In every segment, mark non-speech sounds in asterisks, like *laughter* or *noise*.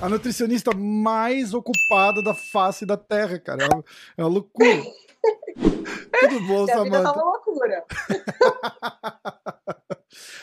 A nutricionista mais ocupada da face da Terra, cara. É uma, é uma loucura. *laughs* Tudo bom, Minha vida Samanta? tá uma loucura. *laughs*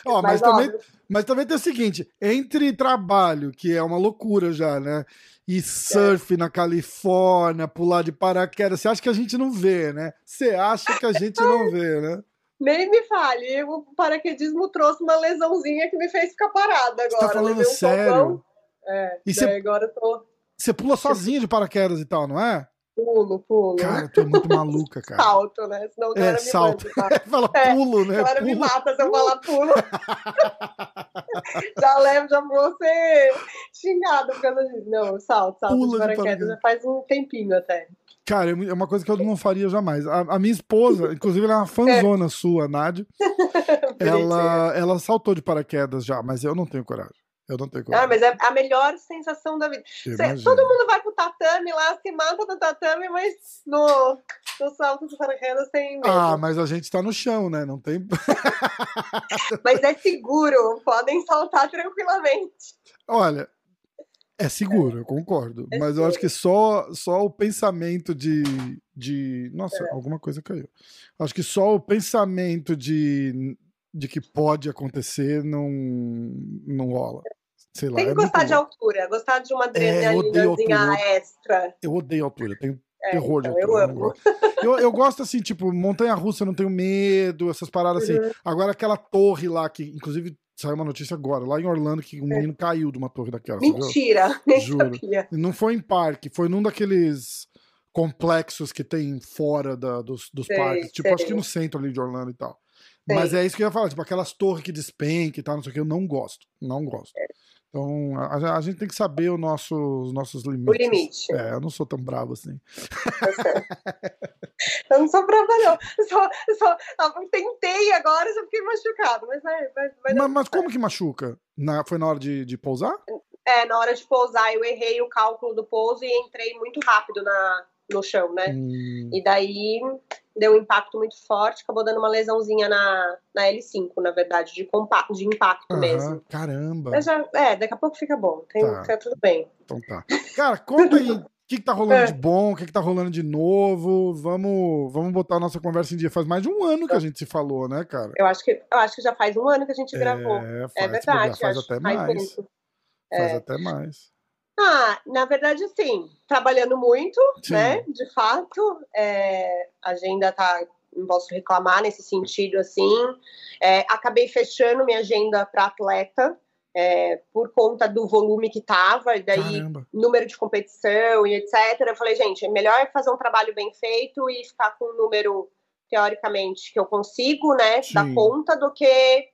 Ó, mas, Mas, também, mas também tem o seguinte: entre trabalho, que é uma loucura já, né? E surf na Califórnia, pular de paraquedas, você acha que a gente não vê, né? Você acha que a gente não vê, né? Nem me fale, o paraquedismo trouxe uma lesãozinha que me fez ficar parada agora. Você tá falando um sério? tombão. É, E você- agora eu tô Você pula sozinha de paraquedas e tal, não é? Pulo, pulo. Cara, tu é muito maluca, *laughs* cara. Salto, né? Senão o É, me salto. mata, tá? *laughs* Fala É, pulo, né? A galera me Pulo. mata se eu falar pulo. *laughs* já levo, já vou ser xingado por causa disso. Não, salto, salto Pula de paraquedas já faz um tempinho até. Cara, é uma coisa que eu não faria jamais. A, a minha esposa, inclusive, ela é uma fanzona sua, a Nádia. Ela, ela saltou de paraquedas já, mas eu não tenho coragem. Eu não tenho Ah, coragem. mas é a melhor sensação da vida. Cê- todo mundo vai pro tatame lá, se mata no tatame, mas no, no salto de paraquedas tem. Ah, mas a gente tá no chão, né? Não tem. *laughs* Mas é seguro, podem saltar tranquilamente. Olha, é seguro, eu concordo. É mas eu acho que só, só o pensamento de, de. Nossa, alguma coisa caiu. Acho que só o pensamento de, de que pode acontecer não, não rola. Sei lá. Tem que é muito gostar de altura, gostar de uma É, eu odeio adrenalinazinha altura. extra. Eu odeio altura, tenho É, terror de então, altura. eu amo. Eu, eu gosto assim, tipo, montanha russa, eu não tenho medo, essas paradas assim. Uhum. Agora aquela torre lá, que inclusive saiu uma notícia agora, lá em Orlando, que um menino caiu de uma torre daquela. Mentira, *laughs* Juro. Não foi em parque, foi num daqueles complexos que tem fora da- dos, dos Sei, parques. Tipo, sei. acho que no centro ali de Orlando e tal. Sei. Mas é isso que eu ia falar, tipo, aquelas torres que despenca e tal, não sei o que, eu não gosto. Não gosto. É. Então, a, a gente tem que saber o nosso, os nossos limites. O limite. É, eu não sou tão bravo assim. *laughs* Eu não sou brava, não. Só, só, eu tentei agora e já fiquei machucado. Mas vai, vai, vai Mas, mas como que machuca? Na- foi na hora de, de pousar? É, na hora de pousar, eu errei o cálculo do pouso e entrei muito rápido na, no chão, né? Hum, E daí deu um impacto muito forte, acabou dando uma lesãozinha na, na L5, na verdade, de, de impacto aham, mesmo. caramba. Mas já, é, daqui a pouco fica bom, tem, Tá. tá tudo bem. Então tá. Cara, conta aí o que, que tá rolando *laughs* É. de bom, o que, que tá rolando de novo. Vamos, vamos botar a nossa conversa em dia. Faz mais de um ano que a gente se falou, né, cara? Eu acho que, eu acho que já faz um ano que a gente gravou. É, faz, É verdade, faz acho até faz mais. Faz É. até mais. Ah, na verdade, sim, trabalhando muito, Sim. né? De fato, é, a agenda tá, não posso reclamar nesse sentido, assim. É, acabei fechando minha agenda para atleta é, por conta do volume que tava, e daí Caramba. número de competição e etc. Eu falei, gente, é melhor fazer um trabalho bem feito e ficar com um número teoricamente que eu consigo, né, Sim. dar conta do que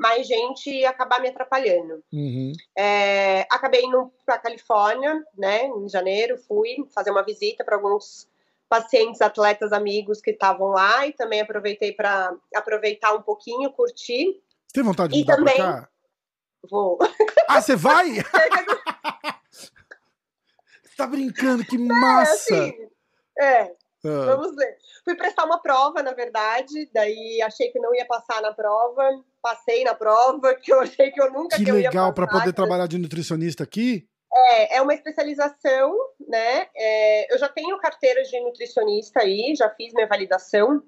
mais gente acabar me atrapalhando. Uhum. É, acabei indo para Califórnia, né, em janeiro, fui fazer uma visita para alguns pacientes, atletas, amigos que estavam lá e também aproveitei para aproveitar um pouquinho, curtir. Você tem vontade de E mudar também- cá? Vou. Ah, você vai? *laughs* Você tá brincando, que massa! assim, é, Ah, Vamos ver. Fui prestar uma prova, na verdade, daí achei que não ia passar na prova, passei na prova, *laughs* que eu achei que eu nunca que que eu ia legal para poder trabalhar de nutricionista aqui. É, é uma especialização, né? É, eu já tenho carteira de nutricionista aí, já fiz minha validação,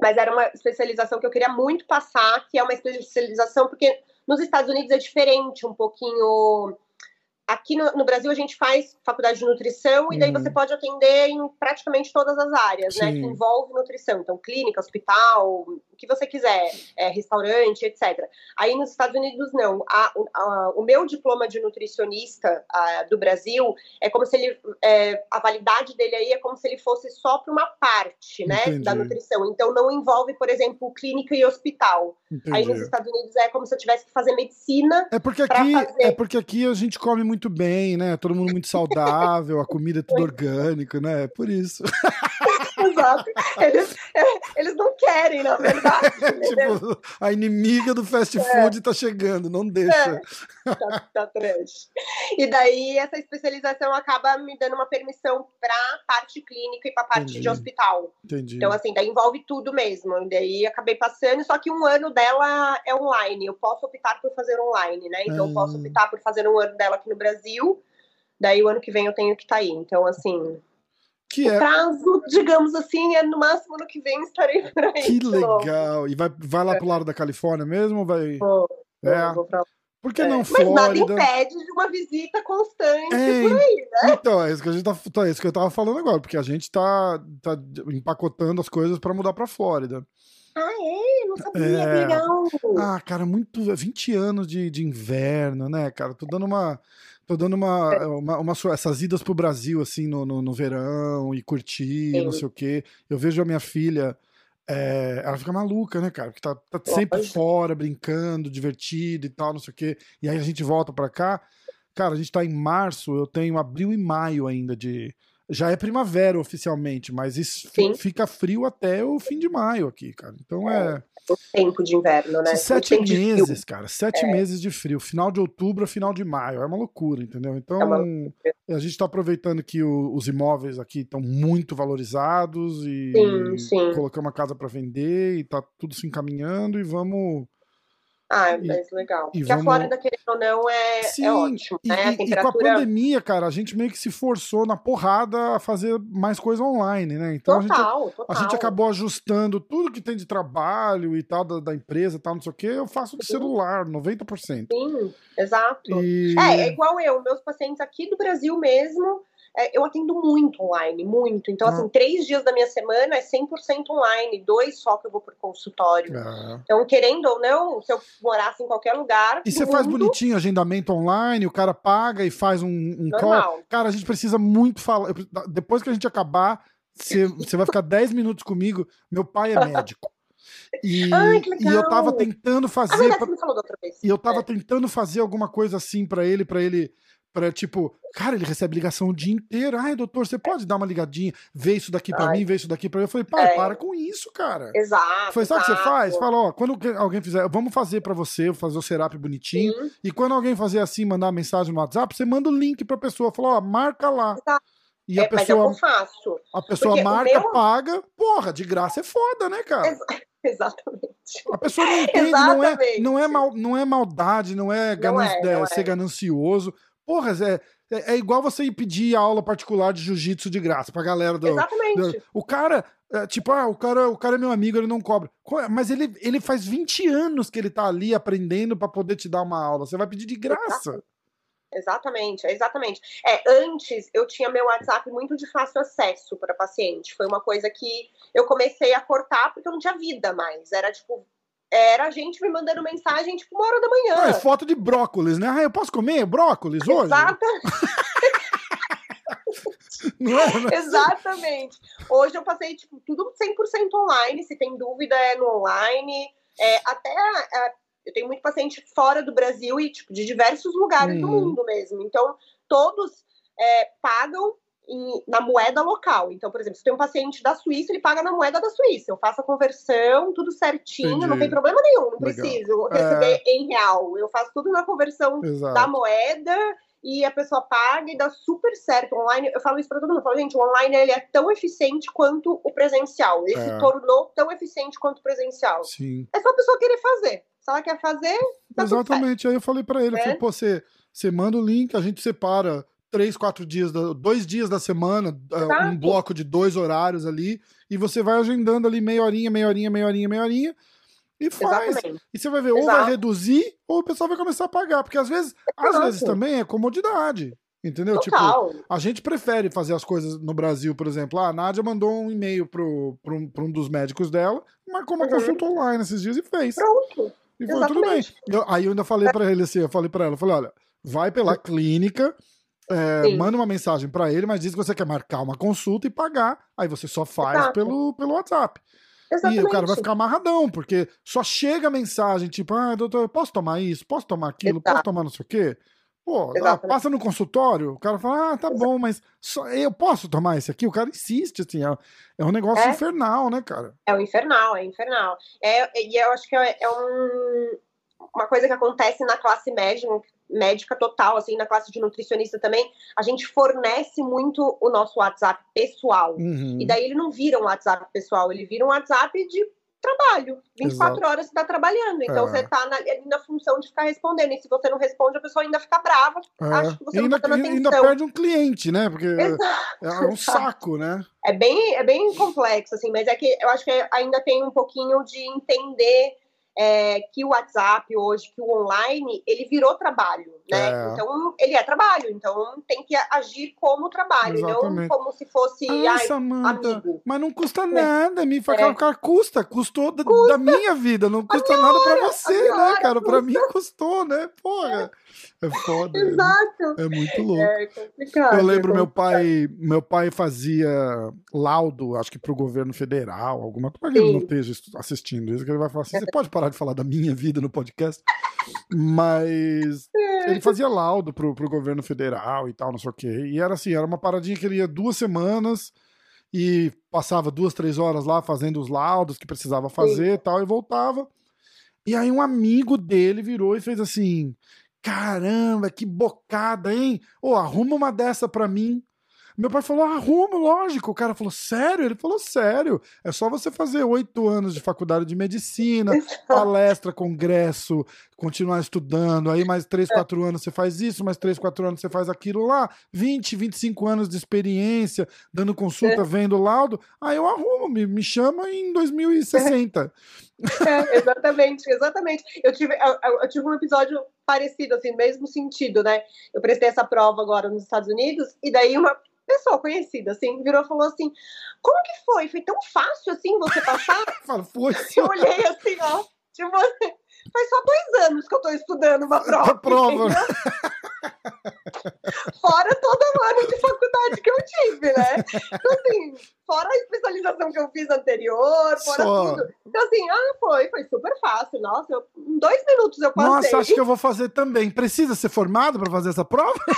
mas era uma especialização que eu queria muito passar, que é uma especialização, porque nos Estados Unidos é diferente um pouquinho. Aqui no, no Brasil a gente faz faculdade de nutrição e daí Uhum. você pode atender em praticamente todas as áreas, né? Sim. Que envolve nutrição. Então, clínica, hospital, o que você quiser, é, restaurante, etc. Aí nos Estados Unidos, não. A- a- o meu diploma de nutricionista ah, do Brasil é como se ele. é, a validade dele aí é como se ele fosse só para uma parte, né? Entendi. Da nutrição. Então não envolve, por exemplo, clínica e hospital. Aí nos Entendi. Estados Unidos é como se eu tivesse que fazer medicina. É porque aqui, fazer. é porque aqui a gente come muito bem, né? Todo mundo muito saudável, a comida é tudo orgânica, né? É por isso. *laughs* *laughs* Exato. Eles, é, eles não querem, na verdade. *laughs* tipo, a inimiga do fast é. food é. tá chegando, não deixa. É. Tá, tá trash. E daí essa especialização acaba me dando uma permissão pra parte clínica e pra parte Entendi. de hospital. Entendi. Então, assim, daí envolve tudo mesmo. E daí acabei passando, só que um ano dela é online. Eu posso optar por fazer online, né? Então, eu posso ah. optar por fazer um ano dela aqui no Brasil. Daí o ano que vem eu tenho que estar tá aí. Então, assim, que o é... prazo, digamos assim, é no máximo no que vem estarei por aí. Que legal! E vai, vai lá é. pro lado da Califórnia mesmo? Vai... Vou, é. vou pra Por que não Flórida? Mas nada impede de uma visita constante é, por aí, né? Então, é isso que a gente tá, tá, é isso que eu tava falando agora, porque a gente tá, tá empacotando as coisas para mudar para Flórida. Ah, é? Não sabia, é... legal. Ah, cara, muito 20 anos de, de inverno, né, cara? Tô dando uma Tô dando uma, é. uma, uma, essas idas pro Brasil, assim, no, no, no verão e curtir, Sim. não sei o quê. Eu vejo a minha filha, é, ela fica maluca, né, cara? Porque tá, tá sempre fora, brincando, divertido e tal, não sei o quê. E aí a gente volta pra cá. Cara, a gente tá em março, eu tenho abril e maio ainda de. Já é primavera oficialmente, mas isso fica frio até o fim de maio aqui, cara. Então é. é o tempo de inverno, né? Sete meses, cara. Sete é. meses de frio. Final de outubro a final de maio. É uma loucura, entendeu? Então, é a gente está aproveitando que o, os imóveis aqui estão muito valorizados e sim, sim. colocamos a casa para vender e tá tudo se encaminhando e vamos ah, é mais legal. Porque vamos... a Flórida, querendo ou não, é, é Sim, é ótimo. E, né? temperatura... e, com a pandemia, cara, a gente meio que se forçou na porrada a fazer mais coisa online, né? Então total, a, gente, total. a gente acabou ajustando tudo que tem de trabalho e tal, da, da empresa e tal, não sei o quê, eu faço de celular, 90%. Sim, exato. E... É, é igual eu, meus pacientes aqui do Brasil mesmo é, eu atendo muito online, muito. Então, assim, ah. três dias da minha semana é 100% online, dois só que eu vou por consultório. Ah. Então, querendo ou não, se eu morasse em qualquer lugar. E você mundo... faz bonitinho agendamento online, o cara paga e faz um, um call. Cara, a gente precisa muito falar. Depois que a gente acabar, você, você vai ficar 10 minutos comigo. Meu pai é *laughs* médico. E, Ai, e eu tava tentando fazer. Ah, pra... E eu tava é. tentando fazer alguma coisa assim para ele, para ele para tipo, cara, ele recebe ligação o dia inteiro. Ai, doutor, você pode dar uma ligadinha, ver isso daqui para mim, ver isso daqui para mim. Eu falei, pai, é. para com isso, cara. Exato. Foi, sabe o que você faz? Fala, ó, quando alguém fizer, vamos fazer para você, vou fazer o serap bonitinho. Sim. E quando alguém fazer assim, mandar mensagem no WhatsApp, você manda o link pra pessoa, fala, ó, marca lá. Exato. E a é, pessoa, faço. A pessoa Porque marca, meu... paga, porra, de graça é foda, né, cara? *laughs* Exatamente. A pessoa não entende, não é, não, é mal, não é maldade, não é, não é, não é ser ganancioso. Porra, é, é, é, igual você ir pedir aula particular de jiu-jitsu de graça pra galera do. Exatamente. Do, o cara, é, tipo, ah, o cara, o cara é meu amigo, ele não cobra. Mas ele, ele faz 20 anos que ele tá ali aprendendo para poder te dar uma aula. Você vai pedir de graça. Exatamente, exatamente. É, antes eu tinha meu WhatsApp muito de fácil acesso para paciente. Foi uma coisa que eu comecei a cortar porque eu não tinha vida mais. Era tipo era a gente me mandando mensagem tipo uma hora da manhã. Não, é foto de brócolis, né? Ah, eu posso comer brócolis hoje? Exatamente. *laughs* Não é, né? Exatamente. Hoje eu passei tipo, tudo 100% online. Se tem dúvida, é no online. É, até é, eu tenho muito paciente fora do Brasil e tipo, de diversos lugares uhum. do mundo mesmo. Então, todos é, pagam em, na moeda local. Então, por exemplo, se tem um paciente da Suíça, ele paga na moeda da Suíça. Eu faço a conversão, tudo certinho, Entendi. não tem problema nenhum, não Legal. preciso receber é... em real. Eu faço tudo na conversão Exato. da moeda e a pessoa paga e dá super certo online. Eu falo isso para todo mundo. Eu falo, gente, o online ele é tão eficiente quanto o presencial. Ele é. se tornou tão eficiente quanto o presencial. Sim. É só a pessoa querer fazer. Se ela quer fazer, tá Exatamente. Aí eu falei para ele, é. falei, pô, você, você manda o link, a gente separa três, quatro dias, dois dias da semana, é, Exato. um bloco de dois horários ali, e você vai agendando ali meia horinha, meia horinha, meia horinha, meia horinha, e faz. Exatamente. E você vai ver, Exato. ou vai reduzir, ou o pessoal vai começar a pagar, porque às vezes, Exato. às vezes também é comodidade. Entendeu? Total. Tipo, a gente prefere fazer as coisas no Brasil, por exemplo. Ah, a Nádia mandou um e-mail pro, um, um dos médicos dela, marcou uma uhum. consulta online esses dias e fez. Pronto. E foi Exatamente. tudo bem. Eu, aí eu ainda falei para ele assim, eu falei para ela, eu falei, olha, vai pela clínica, é, manda uma mensagem para ele, mas diz que você quer marcar uma consulta e pagar. Aí você só faz pelo, pelo WhatsApp. Exatamente. E o cara vai ficar amarradão, porque só chega a mensagem tipo, ah, doutor, posso tomar isso? Posso tomar aquilo? Exato. Posso tomar não sei o quê? Pô, ah, passa no consultório, o cara fala, ah, tá bom, mas só, eu posso tomar esse aqui? O cara insiste, assim, é, é um negócio é, infernal, né, cara? É um infernal, é infernal. É, e eu acho que é, é um, uma coisa que acontece na classe média, médica total, assim, na classe de nutricionista também, a gente fornece muito o nosso WhatsApp pessoal. Uhum. E daí ele não vira um WhatsApp pessoal, ele vira um WhatsApp de trabalho. 24 Exato. horas você está trabalhando. Então é. você está na, na, função de ficar respondendo. E se você não responde, a pessoa ainda fica brava. É. Acha que você e ainda, não tá dando ainda perde um cliente, né? Porque *laughs* Exato. é um saco, né? É bem, é bem complexo, assim, mas é que eu acho que ainda tem um pouquinho de entender é, que o WhatsApp hoje, que o online, ele virou trabalho, né? É. Então, ele é trabalho, então tem que agir como trabalho, Exatamente. não como se fosse ah, ai, Samanta, amigo. Mas não custa é. nada, me fala, é. cara, custa, custou da, custa. da, minha vida, não custa nada para você, né, cara? Para mim custou, né? Porra. É foda. É Exato. É, é muito louco. É complicado. Eu lembro é meu pai, meu pai fazia laudo, acho que pro governo federal, alguma coisa que ele não esteja assistindo isso, que ele vai falar assim: você pode parar de falar da minha vida no podcast? Mas é. Ele fazia laudo pro, pro governo federal e tal, não sei o quê. E era assim, era uma paradinha que ele ia duas semanas e passava duas, três horas lá fazendo os laudos que precisava fazer e tal, e voltava. E aí um amigo dele virou e fez assim: Caramba, que bocada, hein? Ô, oh, arruma uma dessa pra mim. Meu pai falou, arruma, lógico. O cara falou, sério? Ele falou, sério. É só você fazer oito anos de faculdade de medicina, palestra, congresso, continuar estudando. Aí mais três, é. quatro anos você faz isso, mais três, quatro anos você faz aquilo lá. 20, 25 anos de experiência, dando consulta, é. vendo laudo. Aí eu arrumo, me, me chama em 2060. É, exatamente, exatamente. Eu tive, eu, eu tive um episódio parecido, assim, mesmo sentido, né? Eu prestei essa prova agora nos Estados Unidos, e daí uma pessoa conhecida, assim, virou e falou assim: Como que foi? Foi tão fácil assim você passar? *laughs* foi. Eu olhei assim, ó, tipo, *laughs* faz só dois anos que eu tô estudando uma prova. prova. *laughs* Fora todo ano de faculdade que eu tive, né? Então, assim, fora a especialização que eu fiz anterior, fora Só... tudo. Então, assim, ah, foi, foi super fácil. Nossa, eu, em dois minutos eu passei. Nossa, acho que eu vou fazer também. Precisa ser formado para fazer essa prova? *laughs*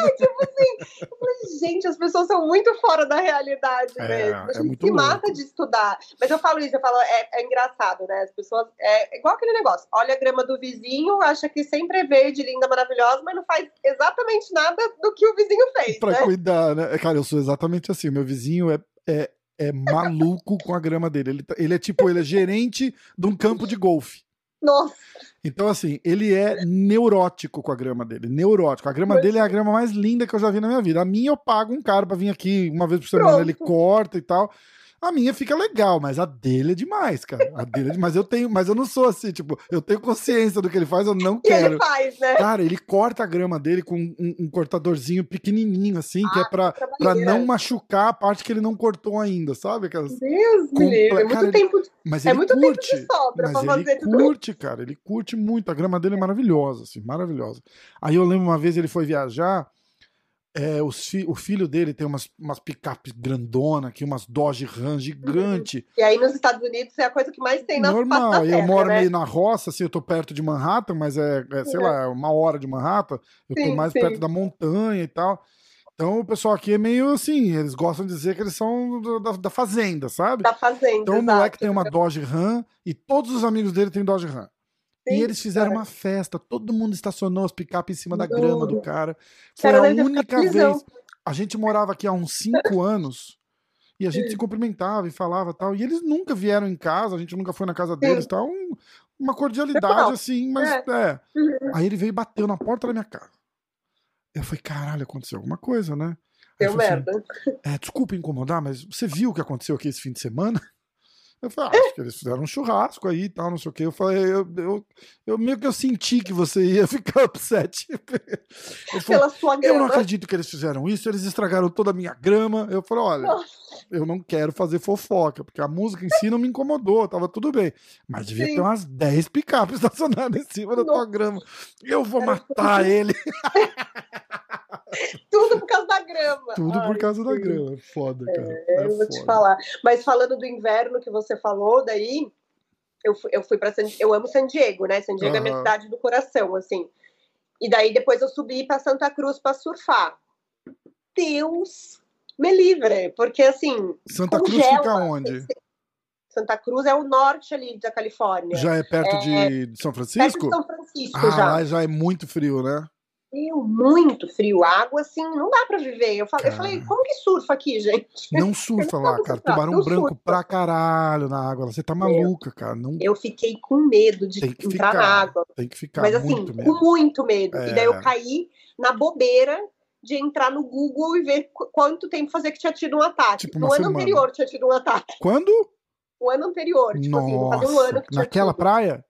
É, tipo assim, eu falei, gente, as pessoas são muito fora da realidade é, mesmo. A é gente é muito se louco. mata de estudar. Mas eu falo isso, eu falo, é, é engraçado, né? As pessoas. É igual aquele negócio. Olha a grama do vizinho, acha que sempre é verde, linda, maravilhosa, mas não faz exatamente nada do que o vizinho fez. Pra né? cuidar, né? Cara, eu sou exatamente assim. Meu vizinho é, é, é maluco com a grama dele. Ele, tá, ele é tipo, ele é gerente de um campo de golfe. Nossa. Então, assim, ele é neurótico com a grama dele. Neurótico. A grama dele é a grama mais linda que eu já vi na minha vida. A minha eu pago um cara pra vir aqui uma vez por semana, Pronto. ele corta e tal. A minha fica legal, mas a dele é demais, cara. A dele é demais. Eu tenho, mas eu não sou assim, tipo, eu tenho consciência do que ele faz, eu não quero. ele faz, né? Cara, ele corta a grama dele com um, um cortadorzinho pequenininho, assim, ah, que é ah, pra, pra não machucar a parte que ele não cortou ainda, sabe? Aquelas Deus livre, é muito cara, tempo. Mas é muito curte, tempo de sobra mas pra fazer ele curte, cara, ele curte muito. A grama dele é maravilhosa, assim, maravilhosa. Aí eu lembro uma vez ele foi viajar é, fi o filho dele tem umas, umas picapes grandona aqui, umas Dodge Ram gigante. Uhum. E aí nos Estados Unidos é a coisa que mais tem na Normal, eu moro né? meio na roça, assim, eu tô perto de Manhattan, mas é, é sei uhum. lá, uma hora de Manhattan, eu sim, tô mais sim. perto da montanha e tal. Então o pessoal aqui é meio assim, eles gostam de dizer que eles são da, da, fazenda, sabe? Da fazenda. Então o moleque tem uma Dodge Ram e todos os amigos dele têm Dodge Ram. Sim, e eles fizeram cara. uma festa, todo mundo estacionou as picapes em cima da grama do cara. Foi cara, a única vez. A gente morava aqui há uns cinco *laughs* anos e a gente se cumprimentava e falava tal. E eles nunca vieram em casa, a gente nunca foi na casa deles, tal. Um, uma cordialidade assim, mas é. é. Uhum. Aí ele veio e bateu na porta da minha casa. Eu falei, caralho, aconteceu alguma coisa, né? Deu assim, merda. Assim, é, desculpa incomodar, mas você viu o que aconteceu aqui esse fim de semana? Eu falei, ah, acho que eles fizeram um churrasco aí e tal, não sei o que. Eu falei, eu, eu, eu, meio que eu senti que você ia *laughs* ficar upset. Eu, falei, Pela sua eu não acredito que eles fizeram isso, eles estragaram toda a minha grama. Eu falei, olha, Nossa. eu não quero fazer fofoca, porque a música em si não me incomodou, tava tudo bem. Mas devia Sim. ter umas 10 picapes *laughs* estacionadas em cima Nossa. da tua grama. Eu vou matar ele. *laughs* *laughs* Tudo por causa da grama. Tudo Ai, por causa sim. da grama. Foda, cara. É, é eu vou foda. te falar. Mas falando do inverno que você falou, daí eu fui, eu fui para San Eu amo San Diego, né? San Diego uhum. é minha cidade do coração, assim. E daí depois eu subi para Santa Cruz para surfar. Deus me livre, porque assim. Santa Cruz fica onde? Santa Cruz é o norte ali da Califórnia. Já é perto é, de São Francisco? Perto de São Francisco ah, já. Lá já é muito frio, né? Frio, muito frio. Água, assim, não dá pra viver. Eu falei, eu falei como que surfa aqui, gente? Não surfa lá, cara. Tubarão não branco surfa. pra caralho na água. Você tá maluca, cara. Não... Eu fiquei com medo de entrar ficar, na água. Tem que ficar. Mas assim, muito com muito medo. É. E daí eu é. caí na bobeira de entrar no Google e ver quanto tempo fazia que tinha tido um ataque. Tipo no ano semana. anterior tinha tido um ataque. Quando? O ano anterior. Tipo Nossa, assim, um ano que tinha Naquela tido. praia?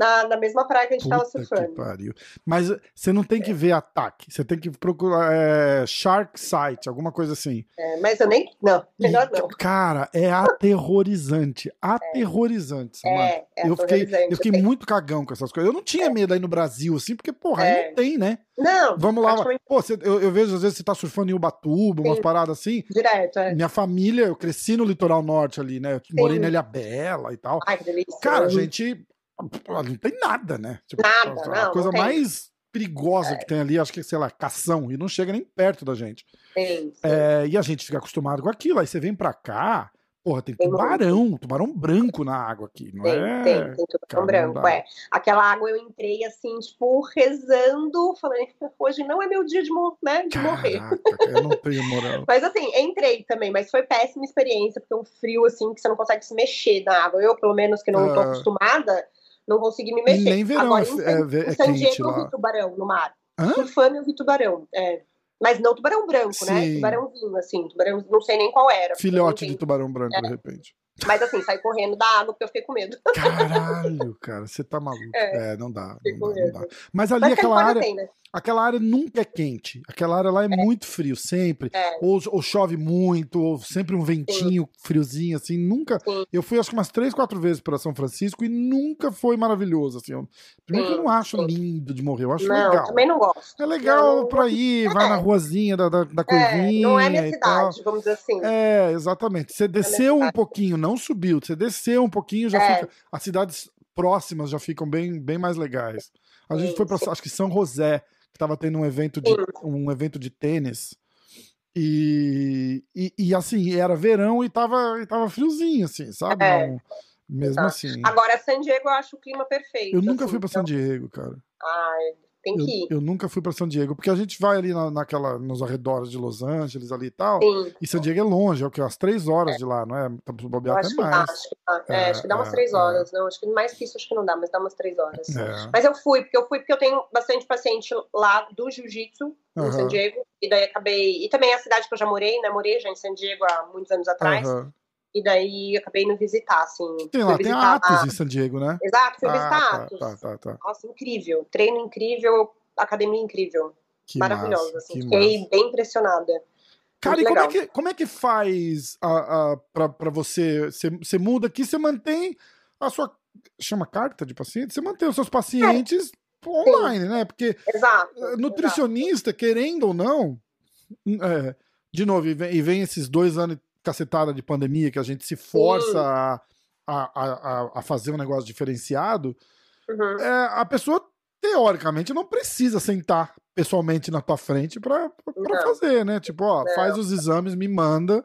Na, na mesma praia que a gente Puta tava surfando. Que pariu. Mas você não tem que ver ataque, você tem que procurar é, Shark Site, alguma coisa assim. É, mas eu nem. Não, melhor e, não. Cara, é aterrorizante. *laughs* Aterrorizante. É, é eu fiquei, eu fiquei muito cagão com essas coisas. Eu não tinha é. medo aí no Brasil, assim, porque, porra, aí não tem, né? Não. Vamos lá. Pô, cê, eu, eu, vejo às vezes você tá surfando em Ubatuba, Sim. umas paradas assim. Direto, é. Minha família, eu cresci no litoral norte ali, né? Eu morei na Ilha Bela e tal. Ai, que delícia. Cara, a gente não tem nada, né? Tipo, nada, a, não, coisa não mais perigosa é. que tem ali, acho que, sei lá, cação, e não chega nem perto da gente. Sim, sim. É, e a gente fica acostumado com aquilo, aí você vem pra cá, Porra, tem, tem tubarão, muito. tubarão branco na água aqui, não tem, é? Tem, tem tubarão branco, é. Aquela água eu entrei assim, tipo, rezando, falei, hoje não é meu dia de, né, de Caraca, morrer. Eu não tenho moral. *laughs* mas assim, entrei também, mas foi péssima experiência, porque é um frio assim que você não consegue se mexer na água. Eu, pelo menos, que não tô ah. acostumada, não consegui me mexer. nem verão Agora, é, é, é San Diego eu vi tubarão no mar. Hã? Surfando eu vi tubarão, é. Mas não tubarão branco, né? Sim. né? Tubarãozinho, assim. Tubarão, não sei nem qual era. Filhote de tubarão branco, é. de repente. Mas assim, saí correndo da água porque eu fiquei com medo. Caralho, *laughs* cara, você tá maluco. É, é não, dá, não dá, não dá, Mas ali Mas aquela área. Tem, né? Aquela área nunca é quente. Aquela área lá é, é. muito frio, sempre. É. Ou, ou, chove muito, ou sempre um ventinho Sim. friozinho, assim. Nunca. Sim. Eu fui acho que umas três, quatro vezes para São Francisco e nunca foi maravilhoso, assim. Primeiro que eu não acho Sim. lindo de morrer, eu acho não, legal. também não gosto. É legal não, pra ir, vai na é. ruazinha da, da, da curvinha. É, não é minha cidade, vamos dizer assim. É, exatamente. Você é desceu um pouquinho, não subiu. Você desceu um pouquinho, já é. fica. As cidades próximas já ficam bem, bem mais legais. A gente foi para acho que São José que estava tendo um evento de, um evento de tênis. E, e, e, assim, era verão e tava, e tava friozinho, assim, sabe? É. Não, mesmo tá. assim. Agora, San Diego eu acho o clima perfeito. Eu nunca assim, fui para então... San Diego, cara. Ai, tem que ir. Eu, eu nunca fui para San Diego, porque a gente vai ali na, naquela, nos arredores de Los Angeles ali e tal. Sim. E San Diego é longe, é o que? Umas três horas é. de lá, não é? Tá bobear até mais. Dá, acho, que dá, é, é, acho que dá umas é, três é. horas. Não, acho que mais que isso acho que não dá, mas dá umas três horas. Mas eu fui, porque eu fui porque eu tenho bastante paciente lá do jiu-jitsu em uhum. San Diego. E daí acabei. E também a cidade que eu já morei, né? Morei já em San Diego há muitos anos atrás. Uhum. E daí acabei indo visitar, assim. Tem lá, tem Atos a... em San Diego, né? Exato, fui ah, visitar tá, Atos. Tá, tá, tá. Nossa, incrível. Treino incrível, academia incrível. Que maravilhosa, massa, assim. Fiquei massa. bem impressionada. Cara, e como é, que, como é que faz a, a, pra, pra você? Você muda aqui, você mantém a sua. Chama carta de paciente? Você mantém os seus pacientes é. online, Sim. né? Porque exato, eh, nutricionista, exato. querendo ou não, é, de novo, e vem, e vem, esses dois anos cacetada de pandemia que a gente se força a, a, a, a, fazer um negócio diferenciado, uhum. é, a pessoa teoricamente não precisa sentar pessoalmente na tua frente para fazer, né? Tipo, ó, não. faz os exames, me manda.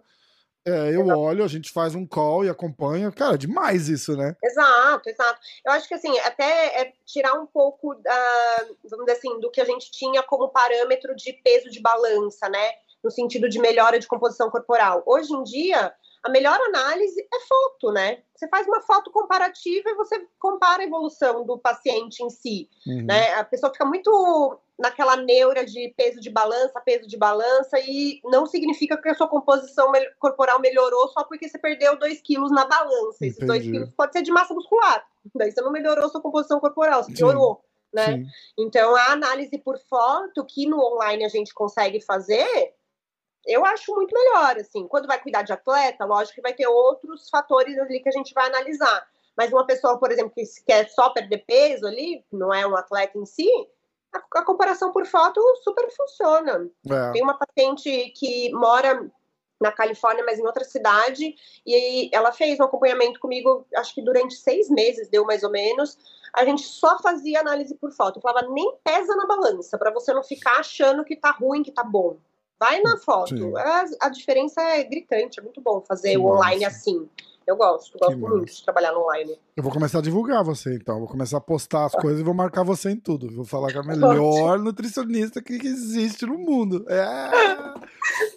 É, eu olho, a gente faz um call e acompanha. Cara, é demais isso, né? Exato, exato. Eu acho que assim, até é tirar um pouco da, vamos dizer assim, do que a gente tinha como parâmetro de peso de balança, né? No sentido de melhora de composição corporal. Hoje em dia, a melhor análise é foto, né? Você faz uma foto comparativa e você compara a evolução do paciente em si, uhum. né? A pessoa fica muito naquela neura de peso de balança, peso de balança, e não significa que a sua composição corporal melhorou só porque você perdeu 2 quilos na balança. Entendi. Esses 2 quilos pode ser de massa muscular. *laughs* Daí você não melhorou a sua composição corporal, você piorou. Né? Sim. Então, a análise por foto que no online a gente consegue fazer eu acho muito melhor, assim. Quando vai cuidar de atleta, lógico que vai ter outros fatores ali que a gente vai analisar. Mas uma pessoa, por exemplo, que quer só perder peso ali, não é um atleta em si, a, a comparação por foto super funciona. É. Tem uma paciente que mora na Califórnia, mas em outra cidade, e ela fez um acompanhamento comigo, acho que durante seis meses, deu mais ou menos. A gente só fazia análise por foto. Eu falava, nem pesa na balança, para você não ficar achando que tá ruim, que tá bom. Vai na foto. A, a, diferença é gritante, é muito bom fazer o online assim. Eu gosto, gosto muito de trabalhar no online. Eu vou começar a divulgar você, então. Vou começar a postar as ah. coisas e vou marcar você em tudo. Vou falar que é a *laughs* melhor nutricionista que existe no mundo. É. *laughs*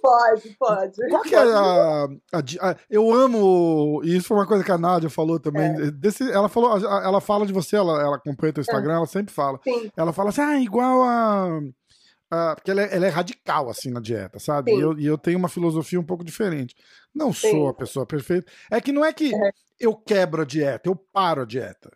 Pode, pode. Qual que é a, a, a, Eu amo. E isso foi uma coisa que a Nádia falou também. É. Desse, ela falou, ela fala de você, ela, ela acompanha teu Instagram, é. ela sempre fala. Sim. Ela fala assim, ah, igual a. Uh, porque ela é, ela é, radical, assim, na dieta, sabe? E eu, e eu, tenho uma filosofia um pouco diferente. Não Sim. sou a pessoa perfeita. É que não é que é. eu quebro a dieta, eu paro a dieta.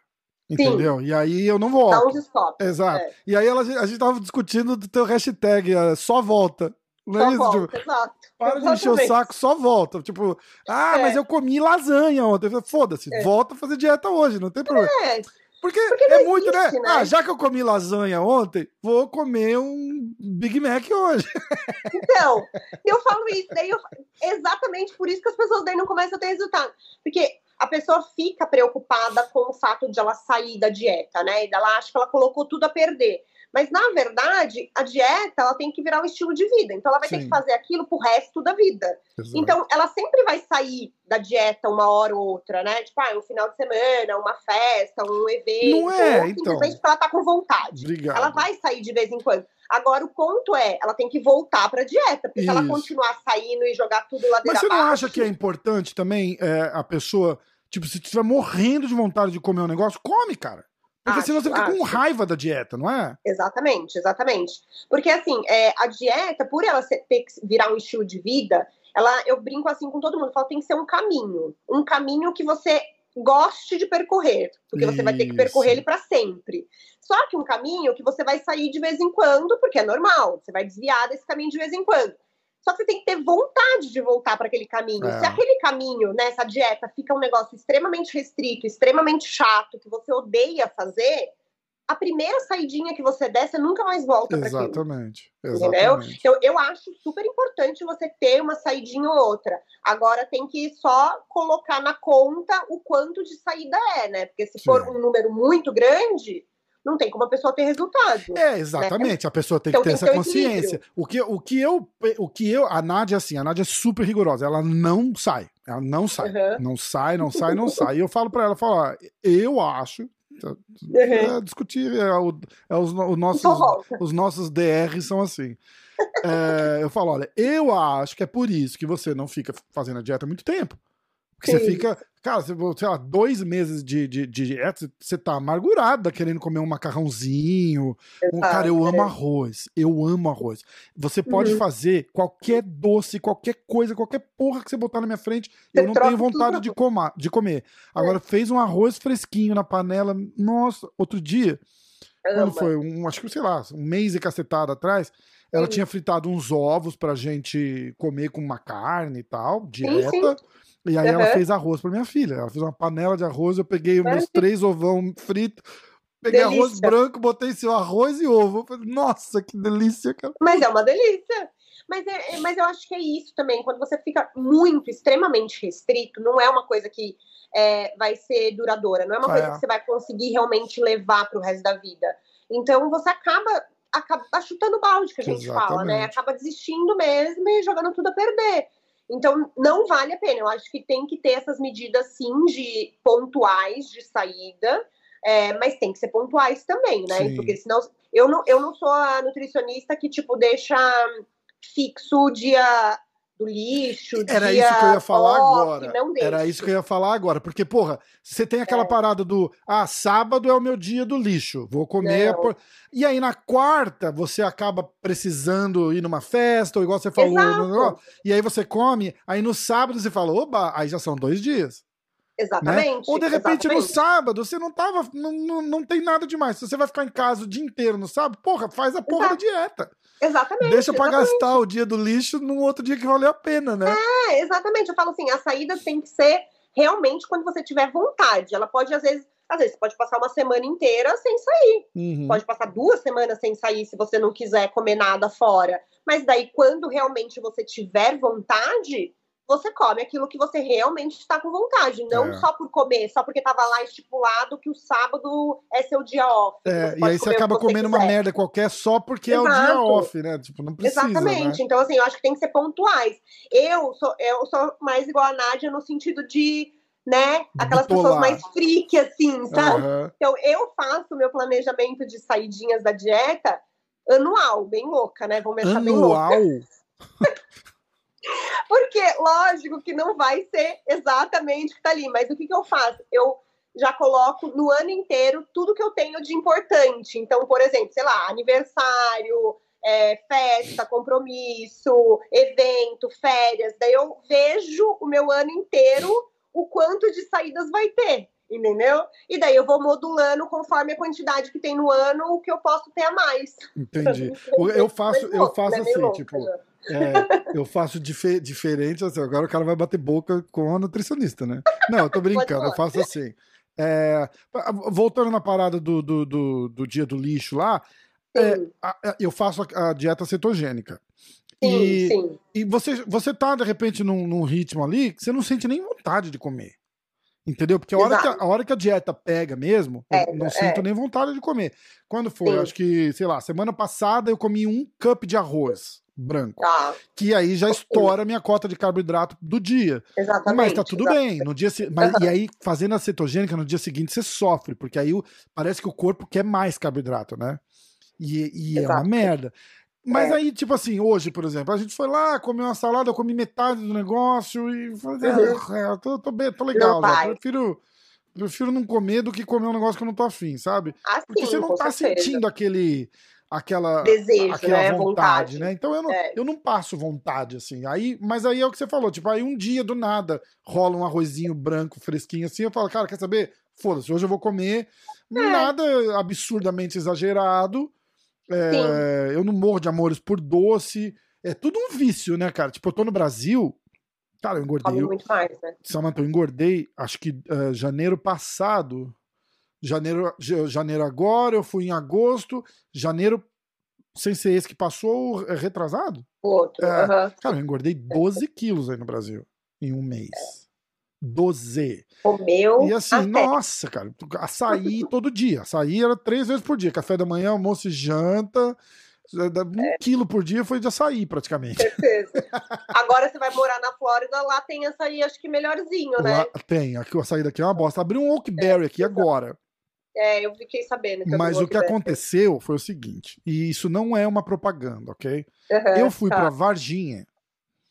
Entendeu? Sim. E aí eu não volto. Dá uns stop. Exato. É. E aí ela, a gente tava discutindo do teu hashtag, uh, só volta. Não é só é isso? Volta, tipo, exato. Para de encher o saco, só volta. Tipo, ah, é. mas eu comi lasanha ontem. Foda-se, é. volta a fazer dieta hoje, não tem problema. É. Porque, Porque é muito, né? existe, né? Ah, já que eu comi lasanha ontem, vou comer um Big Mac hoje. *laughs* Então, eu falo isso, daí eu, exatamente por isso que as pessoas daí não começam a ter resultado. Porque a pessoa fica preocupada com o fato de ela sair da dieta, né? E ela acha que ela colocou tudo a perder. Mas, na verdade, a dieta ela tem que virar um estilo de vida. Então, ela vai Sim. ter que fazer aquilo pro resto da vida. Exato. Então, ela sempre vai sair da dieta uma hora ou outra, né? Tipo, ah, um final de semana, uma festa, um evento. Não é, então. Simplesmente porque ela tá com vontade. Obrigado. Ela vai sair de vez em quando. Agora, o ponto é, ela tem que voltar pra dieta. Porque Isso. se ela continuar saindo e jogar tudo lá dentro Mas você não acha que é importante também é, a pessoa... Tipo, se estiver morrendo de vontade de comer um negócio, come, cara. Porque acho, senão você fica acho. com raiva da dieta, não é? Exatamente, exatamente. Porque assim, é, a dieta, por ela ter que virar um estilo de vida, ela, eu brinco assim com todo mundo, falo, tem que ser um caminho. Um caminho que você goste de percorrer, porque Isso. você vai ter que percorrer ele para sempre. Só que um caminho que você vai sair de vez em quando, porque é normal, você vai desviar desse caminho de vez em quando. Só que você tem que ter vontade de voltar para aquele caminho. É. Se aquele caminho, né, essa dieta, fica um negócio extremamente restrito, extremamente chato, que você odeia fazer, a primeira saidinha que você der, você nunca mais volta para aquilo. Exatamente. Entendeu? Então, eu acho super importante você ter uma saidinha ou outra. Agora, tem que só colocar na conta o quanto de saída é, né? Porque se Sim. for um número muito grande, não tem como a pessoa ter resultado. É, exatamente. Né? A pessoa tem então, que ter essa consciência. O que, o, que eu, o que eu. A Nádia, assim, a Nádia é super rigorosa. Ela não sai. Ela não sai. Uhum. Não sai, não sai, não sai. E eu falo pra ela, falo, ó, eu acho. Uhum. É, discutir, é, o, é os, os, nossos, os nossos DRs são assim. *laughs* É, eu falo, olha, eu acho que é por isso que você não fica fazendo a dieta há muito tempo. Porque você fica, cara, você, sei lá, dois meses de, de, de dieta, você tá amargurada querendo comer um macarrãozinho. Um, cara, eu amo é. arroz. Eu amo arroz. Você pode uhum. fazer qualquer doce, qualquer coisa, qualquer porra que você botar na minha frente, você eu não tenho vontade de, coma, de comer. Agora, é. fez um arroz fresquinho na panela. Nossa, outro dia, quando foi? Um, acho que, sei lá, um mês e cacetada atrás. Ela uhum. tinha fritado uns ovos pra gente comer com uma carne e tal, dieta. Sim, sim. E aí uhum. ela fez arroz para minha filha. Ela fez uma panela de arroz, eu peguei os meus três ovão frito, peguei delícia. arroz branco, botei seu arroz e ovo. Falei, Nossa, que delícia, cara. Mas é uma delícia. Mas, é, é, mas eu acho que é isso também. Quando você fica muito, extremamente restrito, não é uma coisa que é, vai ser duradoura, não é uma ah, coisa é. que você vai conseguir realmente levar para o resto da vida. Então você acaba, acaba chutando balde, que a gente Exatamente. fala, né? Acaba desistindo mesmo e jogando tudo a perder. Então, não vale a pena. Eu acho que tem que ter essas medidas, sim, de pontuais de saída, é, mas tem que ser pontuais também, né? Sim. Porque senão. Eu não, eu não sou a nutricionista que, tipo, deixa fixo o dia do lixo. Era isso que eu ia falar agora. Era isso que eu ia falar agora. Porque, porra, você tem aquela é. parada do ah, sábado é o meu dia do lixo. Vou comer. Por... E aí, na quarta, você acaba precisando ir numa festa, ou igual você falou. No... E aí você come, aí no sábado você fala, oba, aí já são dois dias. Né? Exatamente. Né? Ou de repente exatamente. no sábado você não tava. Não, não, não tem nada demais. Se você vai ficar em casa o dia inteiro no sábado, porra, faz a porra Exato. da dieta. Exatamente. Deixa para gastar o dia do lixo num outro dia que valeu a pena, né? É, exatamente. Eu falo assim, a saída tem que ser realmente quando você tiver vontade. Ela pode, às vezes, Às vezes, você pode passar uma semana inteira sem sair. Uhum. Pode passar duas semanas sem sair se você não quiser comer nada fora. Mas daí, quando realmente você tiver vontade, você come aquilo que você realmente está com vontade, não É. só por comer, só porque estava lá estipulado que o sábado é seu dia off. É, e aí você acaba comendo uma quiser. merda qualquer só porque é o dia Exato. off, né? Tipo, não precisa, Exatamente. né? Então, assim, eu acho que tem que ser pontuais. Eu sou, eu sou mais igual a Nádia no sentido de, né, aquelas Bitolar. pessoas mais freak, assim, sabe? Aham. Então, eu faço meu planejamento de saidinhas da dieta anual, bem louca, né? Vamos deixar bem louca. *laughs* Porque, lógico que não vai ser exatamente o que tá ali, mas o que, que eu faço? Eu já coloco no ano inteiro tudo que eu tenho de importante. Então, por exemplo, sei lá, aniversário, é, festa, compromisso, evento, férias. Daí eu vejo o meu ano inteiro o quanto de saídas vai ter. Entendeu? E daí eu vou modulando conforme a quantidade que tem no ano, o que eu posso ter a mais. Entendi. *laughs* Eu faço, eu faço né? Assim, tipo, já. É, eu faço dife- diferente, assim, agora o cara vai bater boca com a nutricionista, né? Não, eu tô *laughs* brincando, eu faço assim. É, voltando na parada do, do, do, do dia do lixo lá, é, a- eu faço a, a dieta cetogênica. sim, E, sim. e você, você tá, de repente, num, num ritmo ali que você não sente nem vontade de comer. Entendeu? Porque a hora, que a, a hora que a dieta pega mesmo, eu Pega, não é. sinto nem vontade de comer. Quando foi? Acho que, sei lá, semana passada eu comi um cup de arroz branco. Tá, Que aí já estoura a minha cota de carboidrato do dia. exatamente. Mas tá tudo exato. bem. No dia, se- mas, E aí, fazendo a cetogênica, no dia seguinte você sofre, porque aí o- parece que o corpo quer mais carboidrato, né? E, e é uma merda. Mas É. aí, tipo assim, hoje, por exemplo, a gente foi lá, comeu uma salada, eu comi metade do negócio e falei, Uhum. ah, tô, tô, bem, tô legal, já. Prefiro, prefiro não comer do que comer um negócio que eu não tô afim, sabe? Assim, Porque você não tá certeza. sentindo aquele. Aquela, Desejo, aquela né? vontade, Vontade. né? Então eu não, É. eu não passo vontade, assim. Aí, mas aí é o que você falou, tipo, aí um dia do nada rola um arrozinho branco, fresquinho assim, eu falo, cara, quer saber? Foda-se, hoje eu vou comer É. nada absurdamente exagerado. É, eu não morro de amores por doce. É tudo um vício, né, cara? Tipo, eu tô no Brasil, cara, eu engordei. Eu, muito mais, né? Samantha, eu engordei, acho que eh, janeiro passado. Janeiro, ja- janeiro agora, eu fui em agosto. Janeiro, sem ser esse que passou, é retrasado. O outro. É. aham. Cara, eu engordei 12 quilos aí no Brasil, em um mês. 12. Comeu. E assim, nossa, cara, açaí todo dia. Açaí era três vezes por dia. Café da manhã, almoço e janta. Um quilo por dia foi de açaí, praticamente. certeza. *laughs* Agora você vai morar na Flórida, lá tem açaí, acho que melhorzinho, né? Lá tem, aqui o açaí daqui é uma bosta. Abriu um Oakberry aqui agora. É, eu fiquei sabendo. Que Mas o que aconteceu foi o seguinte, e isso não é uma propaganda, ok? Eu fui tá. pra Varginha,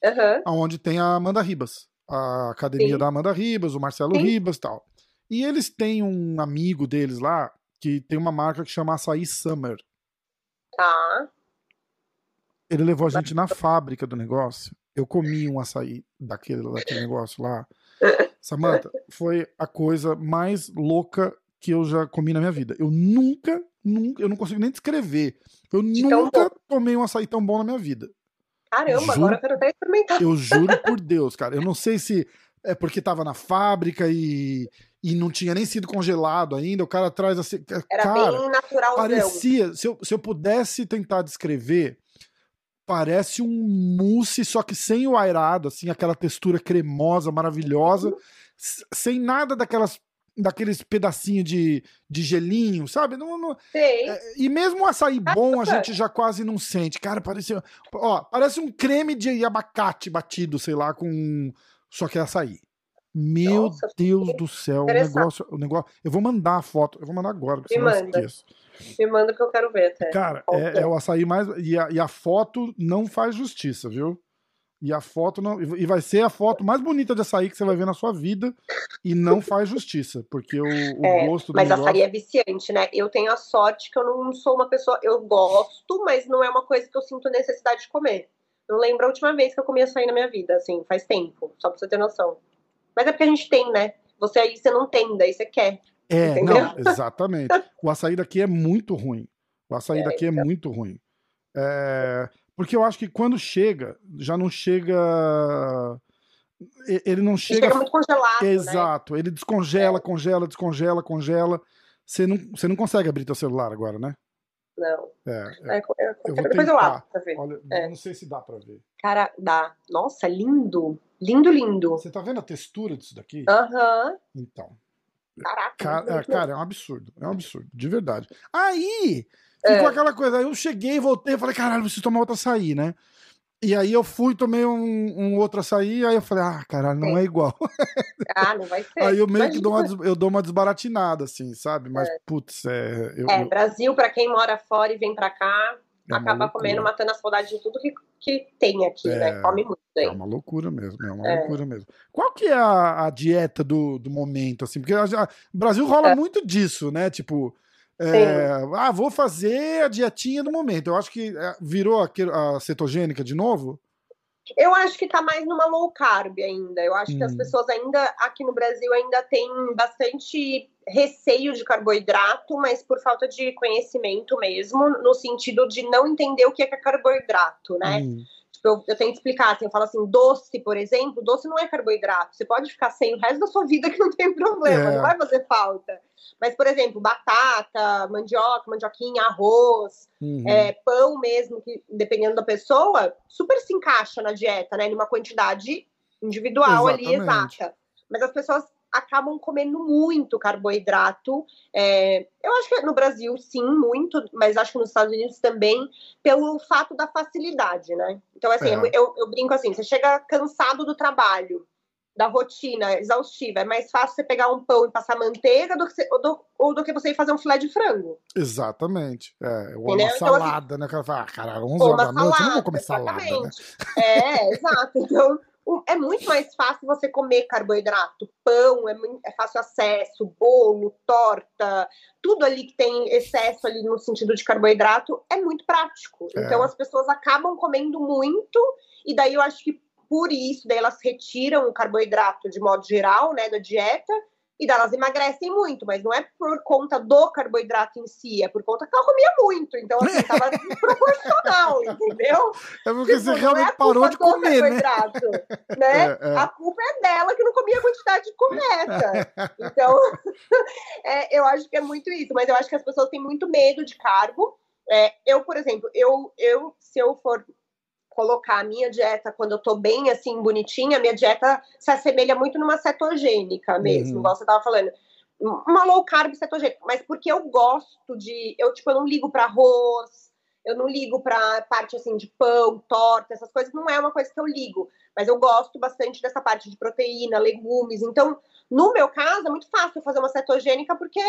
Aham. onde tem a Amanda Ribas, a academia Sim. da Amanda Ribas, o Marcelo Sim. Ribas e tal. E eles têm um amigo deles lá que tem uma marca que chama Açaí Summer. Tá. Ele levou a gente na fábrica do negócio. Eu comi um açaí daquele, daquele negócio lá. *laughs* Samantha, foi a coisa mais louca que eu já comi na minha vida. Eu nunca, nunca, eu não consigo nem descrever. Eu De nunca tomei um açaí tão bom na minha vida. Caramba, Juro. agora eu quero até experimentar. Eu juro por *laughs* Deus, cara. Eu não sei se é porque tava na fábrica e, e não tinha nem sido congelado ainda. O cara traz assim. Era cara, bem naturalzão. parecia. Se eu, se eu pudesse tentar descrever, parece um mousse, só que sem o airado, assim, aquela textura cremosa, maravilhosa, s- sem nada daquelas. Daqueles pedacinhos de, de gelinho, sabe? Não, não- é, e mesmo o açaí bom a gente já quase não sente. Cara, parece, ó, parece um creme de abacate batido, sei lá, com. Só que é açaí. Meu Nossa, Deus do céu, o negócio, o negócio. Eu vou mandar a foto, eu vou mandar agora, porque Me senão eu manda. esqueço. Me manda que eu quero ver até. Cara, é, é? é o açaí mais. E a, e a foto não faz justiça, viu? E a foto não. E vai ser a foto mais bonita de açaí que você vai ver na sua vida. E não faz justiça. Porque o, o É, gosto do Mas negócio. açaí é viciante, né? Eu tenho a sorte que eu não sou uma pessoa. Eu gosto, mas não é uma coisa que eu sinto necessidade de comer. Não lembro a última vez que eu comi açaí na minha vida, assim, faz tempo, só pra você ter noção. Mas é porque a gente tem, né? Você aí você não tem, daí você quer. É, Entendeu? não, *laughs* exatamente. O açaí daqui é muito ruim. O açaí É, daqui é muito ruim. É, porque eu acho que quando chega, já não chega ele não chega. chega muito congelado. Né? Exato. Né? Ele descongela, é. congela, descongela, congela. Você não, você não consegue abrir teu celular agora, né? Não. É, é. é, eu vou depois eu abro pra ver. Olha, é. não sei se dá pra ver. Cara, dá. Nossa, lindo. Lindo, lindo. Você tá vendo a textura disso daqui? Aham. Uhum. Então. Caraca. Cara, é, cara, é um absurdo. É um absurdo, de verdade. Aí, ficou aquela coisa. Aí eu cheguei, voltei, falei, caralho, preciso tomar outra açaí, né? E aí eu fui, tomei um, um outro açaí, aí eu falei, ah, caralho, não é igual. *laughs* Ah, não vai ser. Aí eu meio Imagina. que dou uma, eu dou uma desbaratinada, assim, sabe? Mas, é. putz, é... Eu, é, Brasil, pra quem mora fora e vem pra cá, é acaba comendo, matando a saudade de tudo que, que tem aqui, né? é, né? Come muito aí. É uma loucura mesmo, é uma é. loucura mesmo. Qual que é a, a dieta do, do momento, assim? Porque o Brasil rola é. muito disso, né? Tipo... É, ah, vou fazer a dietinha do momento. Eu acho que é, virou a, cetogênica de novo. Eu acho que tá mais numa low carb ainda. Eu acho hum. que as hum. pessoas ainda aqui no Brasil ainda têm bastante receio de carboidrato, mas por falta de conhecimento mesmo, no sentido de não entender o que é, que é carboidrato, né? Hum. Tipo, eu, eu tenho que explicar, assim, eu falo assim, doce, por exemplo, doce não é carboidrato. Você pode ficar sem o resto da sua vida que não tem problema, é. não vai fazer falta. Mas, por exemplo, batata, mandioca, mandioquinha, arroz, uhum. é, pão mesmo, que dependendo da pessoa, super se encaixa na dieta, né? Numa quantidade individual Exatamente. ali exata. Mas as pessoas acabam comendo muito carboidrato. É, eu acho que no Brasil, sim, muito, mas acho que nos Estados Unidos também, pelo fato da facilidade, né? Então, assim, é. eu, eu brinco assim: você chega cansado do trabalho, da rotina exaustiva, é mais fácil você pegar um pão e passar manteiga do que, você, ou, do, ou do que você ir fazer um filé de frango. Exatamente. É, ou uma então, assim, salada, né? Cara fala, ah, caralho, 11 horas da noite, eu não vou comer exatamente. salada, né? É, exato. Então, é muito mais fácil você comer carboidrato, pão, é, é fácil acesso, bolo, torta, tudo ali que tem excesso ali no sentido de carboidrato é muito prático. É. Então as pessoas acabam comendo muito e daí eu acho que por isso daí elas retiram o carboidrato de modo geral, né, da dieta e elas emagrecem muito, mas não é por conta do carboidrato em si, é por conta que ela comia muito. Então, assim, *laughs* tava desproporcional, entendeu? É porque tipo, você realmente é parou de comer, né? né? É, é. A culpa é dela que não comia a quantidade de cometa. Então, *laughs* é, eu acho que é muito isso. Mas eu acho que as pessoas têm muito medo de carbo. É, eu, por exemplo, eu, eu se eu for colocar a minha dieta quando eu tô bem assim, bonitinha, minha dieta se assemelha muito numa cetogênica mesmo, uhum. igual você tava falando. Uma low carb cetogênica, mas porque eu gosto de. Eu, tipo, eu não ligo para arroz, eu não ligo para parte assim de pão, torta, essas coisas, não é uma coisa que eu ligo. Mas eu gosto bastante dessa parte de proteína, legumes. Então, no meu caso, é muito fácil fazer uma cetogênica porque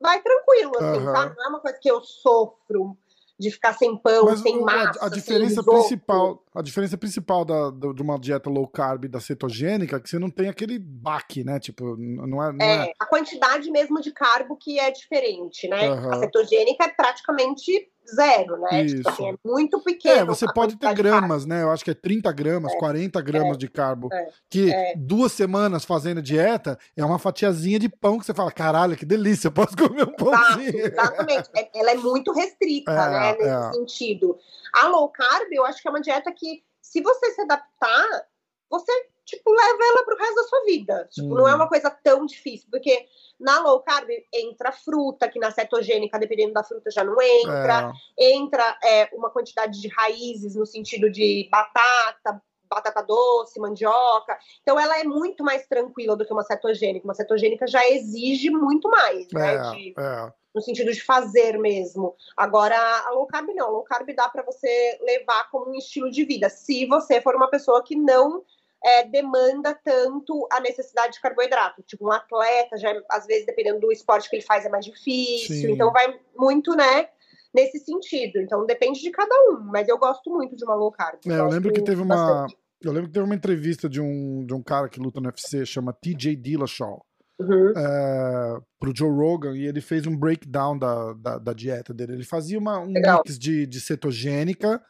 vai tranquilo, assim, uhum. sabe? Não é uma coisa que eu sofro de ficar sem pão, Mas sem massa. A, a diferença principal, a diferença principal da, de uma dieta low carb da cetogênica é que você não tem aquele baque, né? Tipo, não é, não é, é... a quantidade mesmo de carbo que é diferente, né? Uhum. A cetogênica é praticamente zero, né? Isso. Tipo assim, é muito pequeno. É, você pode ter gramas, né? Eu acho que é 30 gramas, é. 40 gramas é. de carbo. É. Que é. duas semanas fazendo dieta é uma fatiazinha de pão que você fala, caralho, que delícia, eu posso *laughs* comer um pãozinho. exatamente. É, ela é muito restrita, é, né? Nesse sentido. A low carb, eu acho que é uma dieta que, se você se adaptar, você tipo, leva ela pro resto da sua vida. Tipo, hum. não é uma coisa tão difícil, porque na low carb entra fruta, que na cetogênica, dependendo da fruta, já não entra. É. Entra é, uma quantidade de raízes no sentido de batata, batata doce, mandioca. Então ela é muito mais tranquila do que uma cetogênica. Uma cetogênica já exige muito mais, né? É, de, é. No sentido de fazer mesmo. Agora, a low carb não. A low carb dá para você levar como um estilo de vida. Se você for uma pessoa que não é, demanda tanto a necessidade de carboidrato. Tipo, um atleta, já às vezes, dependendo do esporte que ele faz, é mais difícil. Sim. Então, vai muito, né? Nesse sentido. Então, depende de cada um. Mas eu gosto muito de uma low carb. É, eu lembro que teve uma. Eu lembro que teve uma entrevista de um, de um cara que luta no UFC, chama TJ Dillashaw. Uhum. É, pro Joe Rogan e ele fez um breakdown da, da, da dieta dele. Ele fazia uma, um Legal. mix de, de cetogênica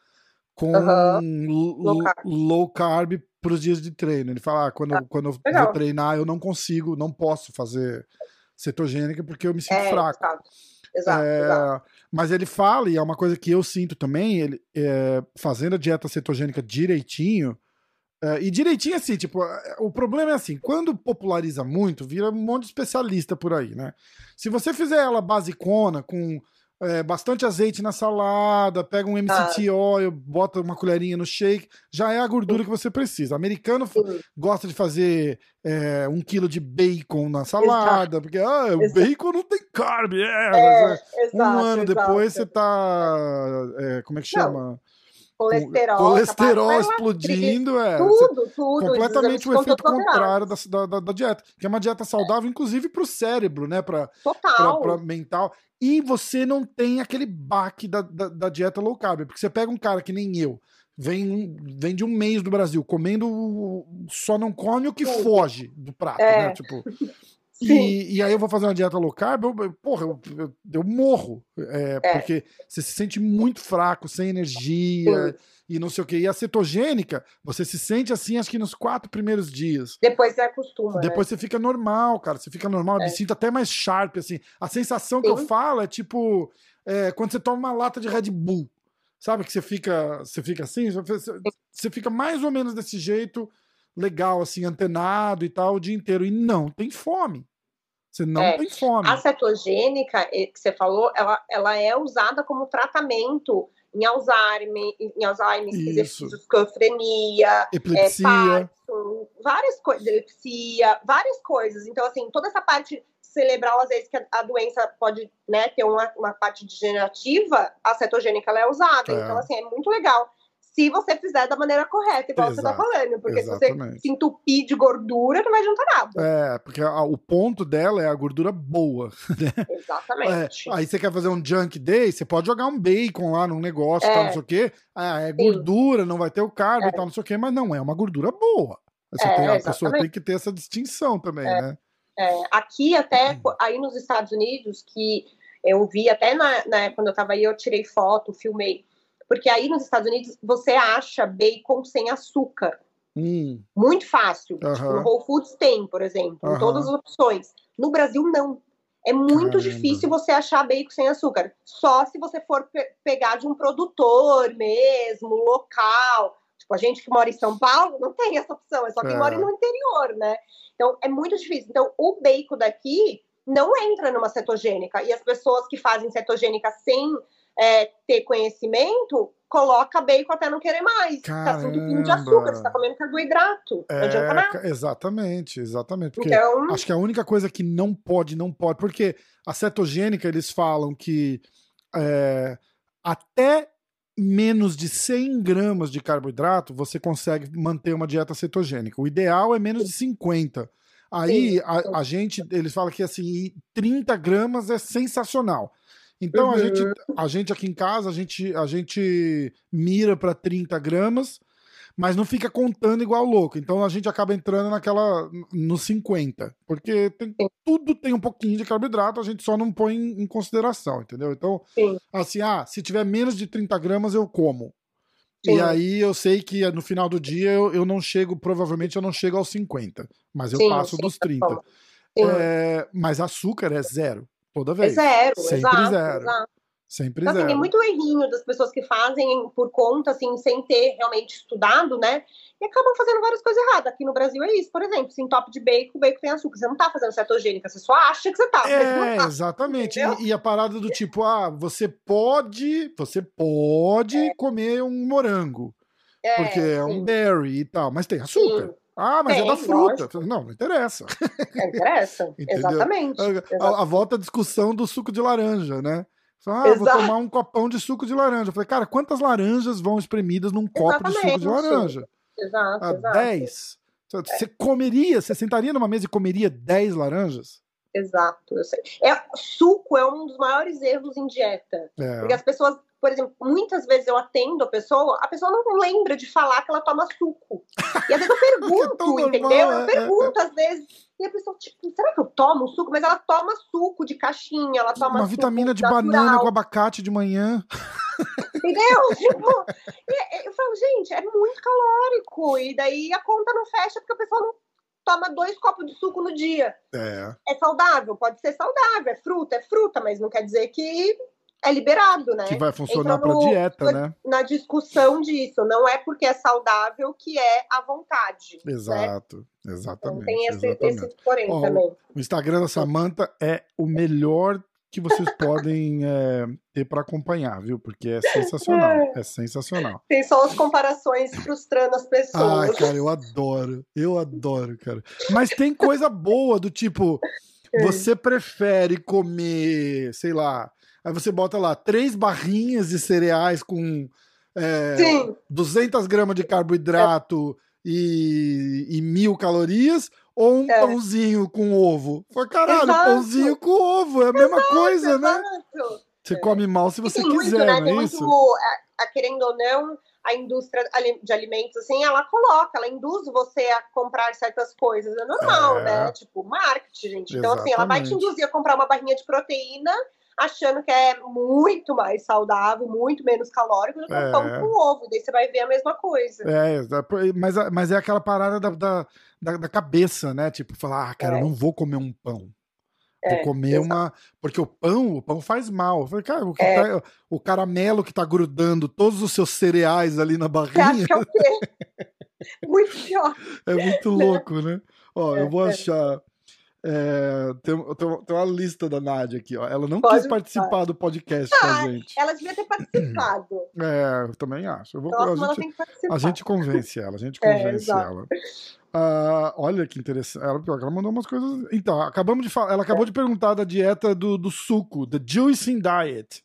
com uhum. low carb, low carb para os dias de treino. Ele fala: ah, quando, ah, quando eu vou treinar, eu não consigo, não posso fazer cetogênica porque eu me sinto é, fraco. Exato. Exato, é, exato, Mas ele fala, e é uma coisa que eu sinto também, ele é, fazendo a dieta cetogênica direitinho, É, e direitinho assim, tipo, é, o problema é assim, quando populariza muito, vira um monte de especialista por aí, né? Se você fizer ela basicona, com é, bastante azeite na salada, pega um MCT ah. oil, bota uma colherinha no shake, já é a gordura que você precisa. Americano Sim. gosta de fazer é, um quilo de bacon na salada, exato. porque ah, o bacon não tem carne. É, é, é um ano exato. depois você tá. É, como é que chama? Não colesterol, colesterol explodindo, é. Tudo, tudo. Completamente o efeito contrário da, da, da, dieta. Que é uma dieta saudável, é. inclusive para o cérebro, né? Para mental. E você não tem aquele baque da, da, da, dieta low carb. Porque você pega um cara que nem eu, vem, vem de um mês do Brasil, comendo, só não come o que foge do prato, é. né? Tipo. E, e, aí eu vou fazer uma dieta low carb, eu, porra, eu, eu, eu morro. É, é. Porque você se sente muito fraco, sem energia e não sei o que. E a cetogênica, você se sente assim, acho que nos quatro primeiros dias. Depois você acostuma. Né? Depois né? você fica normal, cara. Você fica normal, é. me sinto até mais sharp, assim. A sensação Sim. que eu falo é tipo é, quando você toma uma lata de Red Bull. Sabe que você fica, você fica assim? Você fica mais ou menos desse jeito legal, assim, antenado e tal, o dia inteiro. E não tem fome. Você não é, tem fome. A cetogênica eh, que você falou, ela, ela é usada como tratamento em Alzheimer, em Alzheimer, esquizofrenia, epilepsia, é, várias coisas, epilepsia, várias coisas. Então, assim, toda essa parte cerebral, às vezes, que a, doença pode né, ter uma, uma parte degenerativa, a cetogênica ela é usada. É. Então, assim, é muito legal se você fizer da maneira correta, igual Exato. você tá falando. Porque Exatamente. se você se entupir de gordura, não vai juntar nada. É, porque a, o ponto dela é a gordura boa. *laughs* Né? Exatamente. É, aí você quer fazer um junk day, você pode jogar um bacon lá num negócio, é. tal, não sei o quê. Ah, é gordura, Sim. não vai ter o carbo é. e tal, não sei o quê, mas não é uma gordura boa. Você é, tem, a pessoa tem que ter essa distinção também, é. né? É, aqui até, hum. aí nos Estados Unidos, que eu vi até na, na quando eu tava aí, eu tirei foto, filmei porque aí nos Estados Unidos você acha bacon sem açúcar. Hum. Muito fácil. Uhum. Tipo, no Whole Foods tem, por exemplo, uhum. todas as opções. No Brasil, não. É muito Caramba. difícil você achar bacon sem açúcar. Só se você for pe pegar de um produtor mesmo, local. Tipo, a gente que mora em São Paulo não tem essa opção, é só quem é. mora no interior, né? Então, é muito difícil. Então, o bacon daqui não entra numa cetogênica. E as pessoas que fazem cetogênica sem é, ter conhecimento, coloca bacon até não querer mais. Caramba. Tá tudo de açúcar, você tá comendo carboidrato. É, não adianta nada. Exatamente, exatamente. Porque então... acho que a única coisa que não pode, não pode, porque a cetogênica, eles falam que é, até menos de 100 gramas de carboidrato você consegue manter uma dieta cetogênica. O ideal é menos de 50. Aí a, a, gente, eles falam que assim, 30 gramas é sensacional. Então uhum. a, gente, a gente aqui em casa, a gente, a gente mira para 30 gramas, mas não fica contando igual louco. Então a gente acaba entrando naquela no 50, porque tem, tudo tem um pouquinho de carboidrato, a gente só não põe em, consideração, entendeu? Então, Sim. assim, ah, se tiver menos de 30 gramas eu como. Sim. E aí eu sei que no final do dia eu, eu não chego, provavelmente eu não chego aos 50, mas eu sim, passo sim, dos 30. Tá é, mas açúcar é zero. Toda é vez. É zero, Sempre exato, zero. Exato. Sempre então, assim, zero. Tem muito errinho das pessoas que fazem por conta, assim, sem ter realmente estudado, né? E acabam fazendo várias coisas erradas. Aqui no Brasil é isso, por exemplo, se top de bacon, o bacon tem açúcar. Você não tá fazendo cetogênica, você só acha que você tá. É, tá, exatamente. E, e, a parada do tipo, ah, você pode, você pode é. comer um morango. É, porque é um berry e tal, mas tem açúcar. Sim. Ah, mas Tem, é da fruta. Lógico. Não, não interessa. Não interessa, *laughs* exatamente. A, a, a, volta à discussão do suco de laranja, né? Ah, vou tomar um copão de suco de laranja. Eu falei, cara, quantas laranjas vão espremidas num copo exatamente, de suco de laranja? Exato, ah, exato. Dez. Você é. comeria, você sentaria numa mesa e comeria dez laranjas? Exato, eu sei. É, suco é um dos maiores erros em dieta. É. Porque as pessoas por exemplo, muitas vezes eu atendo a pessoa, a pessoa não lembra de falar que ela toma suco. E às vezes eu *laughs* pergunto, é entendeu? Eu é, é, pergunto, é, às vezes. E a pessoa, tipo, será que eu tomo suco? Mas ela toma suco de caixinha, ela toma Uma vitamina de natural. banana com abacate de manhã. Entendeu? *laughs* tipo, eu falo, gente, é muito calórico. E daí a conta não fecha porque a pessoa não toma dois copos de suco no dia. É. É saudável? Pode ser saudável, é fruta, é fruta, mas não quer dizer que é liberado, né? Que vai funcionar para dieta, né? Na discussão disso, não é porque é saudável que é à vontade. Né? Exato, né? exatamente. Então tem esse, exatamente. esse porém Ó, também. O Instagram da Samanta é o melhor que vocês *laughs* podem é, ter para acompanhar, viu? Porque é sensacional, é sensacional. Tem só as comparações frustrando as pessoas. Ai, cara, eu adoro, eu adoro, cara. Mas tem coisa boa do tipo, *laughs* você prefere comer, sei lá, aí você bota lá três barrinhas de cereais com é, 200 gramas de carboidrato é. e, e mil calorias ou um é. pãozinho com ovo. Foi caralho, exato. pãozinho com ovo, é a mesma exato, coisa, né? Você é. come mal se você quiser, muito, né? não é tem isso? Muito, a, a, querendo ou não, a indústria de alimentos, assim, ela coloca, ela induz você a comprar certas coisas. É normal, é. né? Tipo, marketing, gente. Então, Exatamente. assim, ela vai te induzir a comprar uma barrinha de proteína achando que é muito mais saudável, muito menos calórico do que é. um pão com ovo. Daí você vai ver a mesma coisa. É, mas, mas é aquela parada da, da, da, cabeça, né? Tipo, falar, ah, cara, é. eu não vou comer um pão. Vou é, comer exato. uma. Porque o pão, o pão faz mal. Eu falei, cara, o, é. tá... o, caramelo que tá grudando todos os seus cereais ali na barrinha. *laughs* Você acha que é o quê? *laughs* muito pior. É muito louco, né? Ó, eu vou é, é. achar. É, tem, tem, tem, uma lista da Nádia aqui, ó. Ela não Pode quis participar do podcast ah, com a gente. Ela devia ter participado. *clears throat* É, eu também acho. Eu vou, a, gente, a, gente, convence ela, a gente *laughs* é, convence é, ela. Uh, olha que interessante. Ela, ela, mandou umas coisas. Então, acabamos de falar. Ela acabou é. de perguntar da dieta do, do suco, the juicing diet.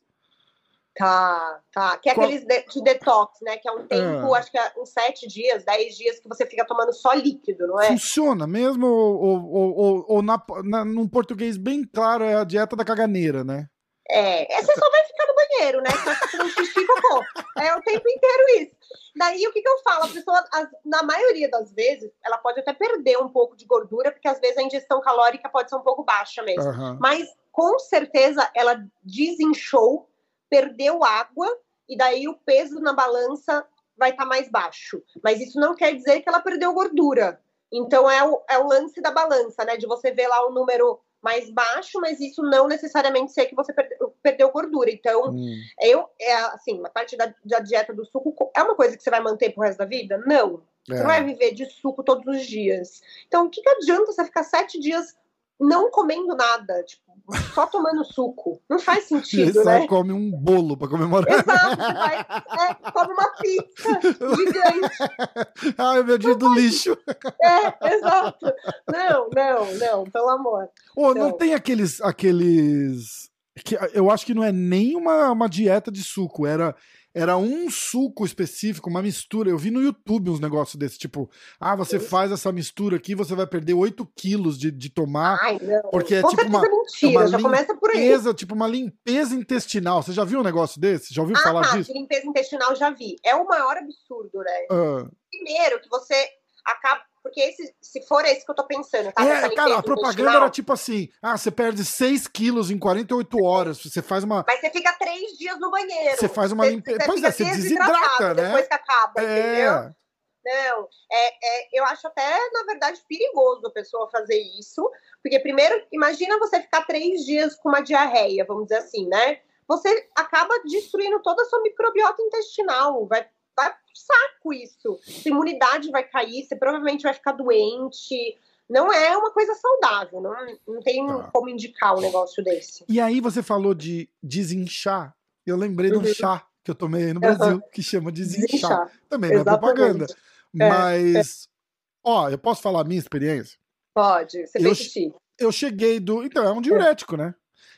Tá, tá. Que é Qual... aqueles de, de, detox, né? Que é um tempo, é. acho que é uns sete dias, dez dias que você fica tomando só líquido, não é? Funciona mesmo? Ou, ou, ou, ou na, na, num português bem claro, é a dieta da caganeira, né? É, você só vai ficar no banheiro, né? Só fazendo xixi e cocô. É o tempo inteiro isso. Daí o que, que eu falo? A pessoa, na maioria das vezes, ela pode até perder um pouco de gordura, porque às vezes a ingestão calórica pode ser um pouco baixa mesmo. Uhum. Mas com certeza ela desinchou perdeu água e daí o peso na balança vai estar tá mais baixo. Mas isso não quer dizer que ela perdeu gordura. Então é o, é o lance da balança, né? De você ver lá o número mais baixo, mas isso não necessariamente ser que você perdeu, perdeu gordura. Então, hum. eu, é assim, a parte da, da, dieta do suco é uma coisa que você vai manter pro resto da vida? Não. É. Você não vai viver de suco todos os dias. Então, o que, que adianta você ficar sete dias não comendo nada, tipo, só tomando suco. Não faz sentido, Você né? come um bolo para comemorar. Exato, vai, é, come uma pizza gigante. *laughs* Ai, meu dia do lixo. É, exato. Não, não, não, pelo amor. Oh, não. não tem aqueles, aqueles que eu acho que não é nem uma, uma dieta de suco, era era um suco específico, uma mistura. Eu vi no YouTube uns negócios desse, tipo, ah, você faz essa mistura aqui, você vai perder 8 quilos de, de tomar. Ai, não. Porque é Com tipo uma, mentira, uma já limpeza, por aí. tipo uma limpeza intestinal. Você já viu um negócio desse? Já ouviu ah, falar tá, disso? limpeza intestinal já vi. É o maior absurdo, né? Ah. Primeiro que você acaba porque esse, se for esse que eu tô pensando, tá? É, cara, a propaganda era tipo assim: ah, você perde 6 quilos em 48 horas. Você faz uma. Mas você fica 3 dias no banheiro. Você faz uma limpeza. Pois é, você desidrata, né? Depois que acaba, é. entendeu? Não, é, é, eu acho até, na verdade, perigoso a pessoa fazer isso, porque primeiro, imagina você ficar três dias com uma diarreia, vamos dizer assim, né? Você acaba destruindo toda a sua microbiota intestinal, vai saco isso. Sua imunidade vai cair, você provavelmente vai ficar doente. Não é uma coisa saudável, não, não tem tá. como indicar um negócio desse. E aí você falou de desinchar. Eu lembrei uhum. de um uhum. chá que eu tomei aí no Brasil, uhum. que chama desinchar. desinchar. Também não é propaganda. É, Mas, é. ó, eu posso falar a minha experiência? Pode, você eu, xixi. Eu cheguei do. Então, é um diurético, né?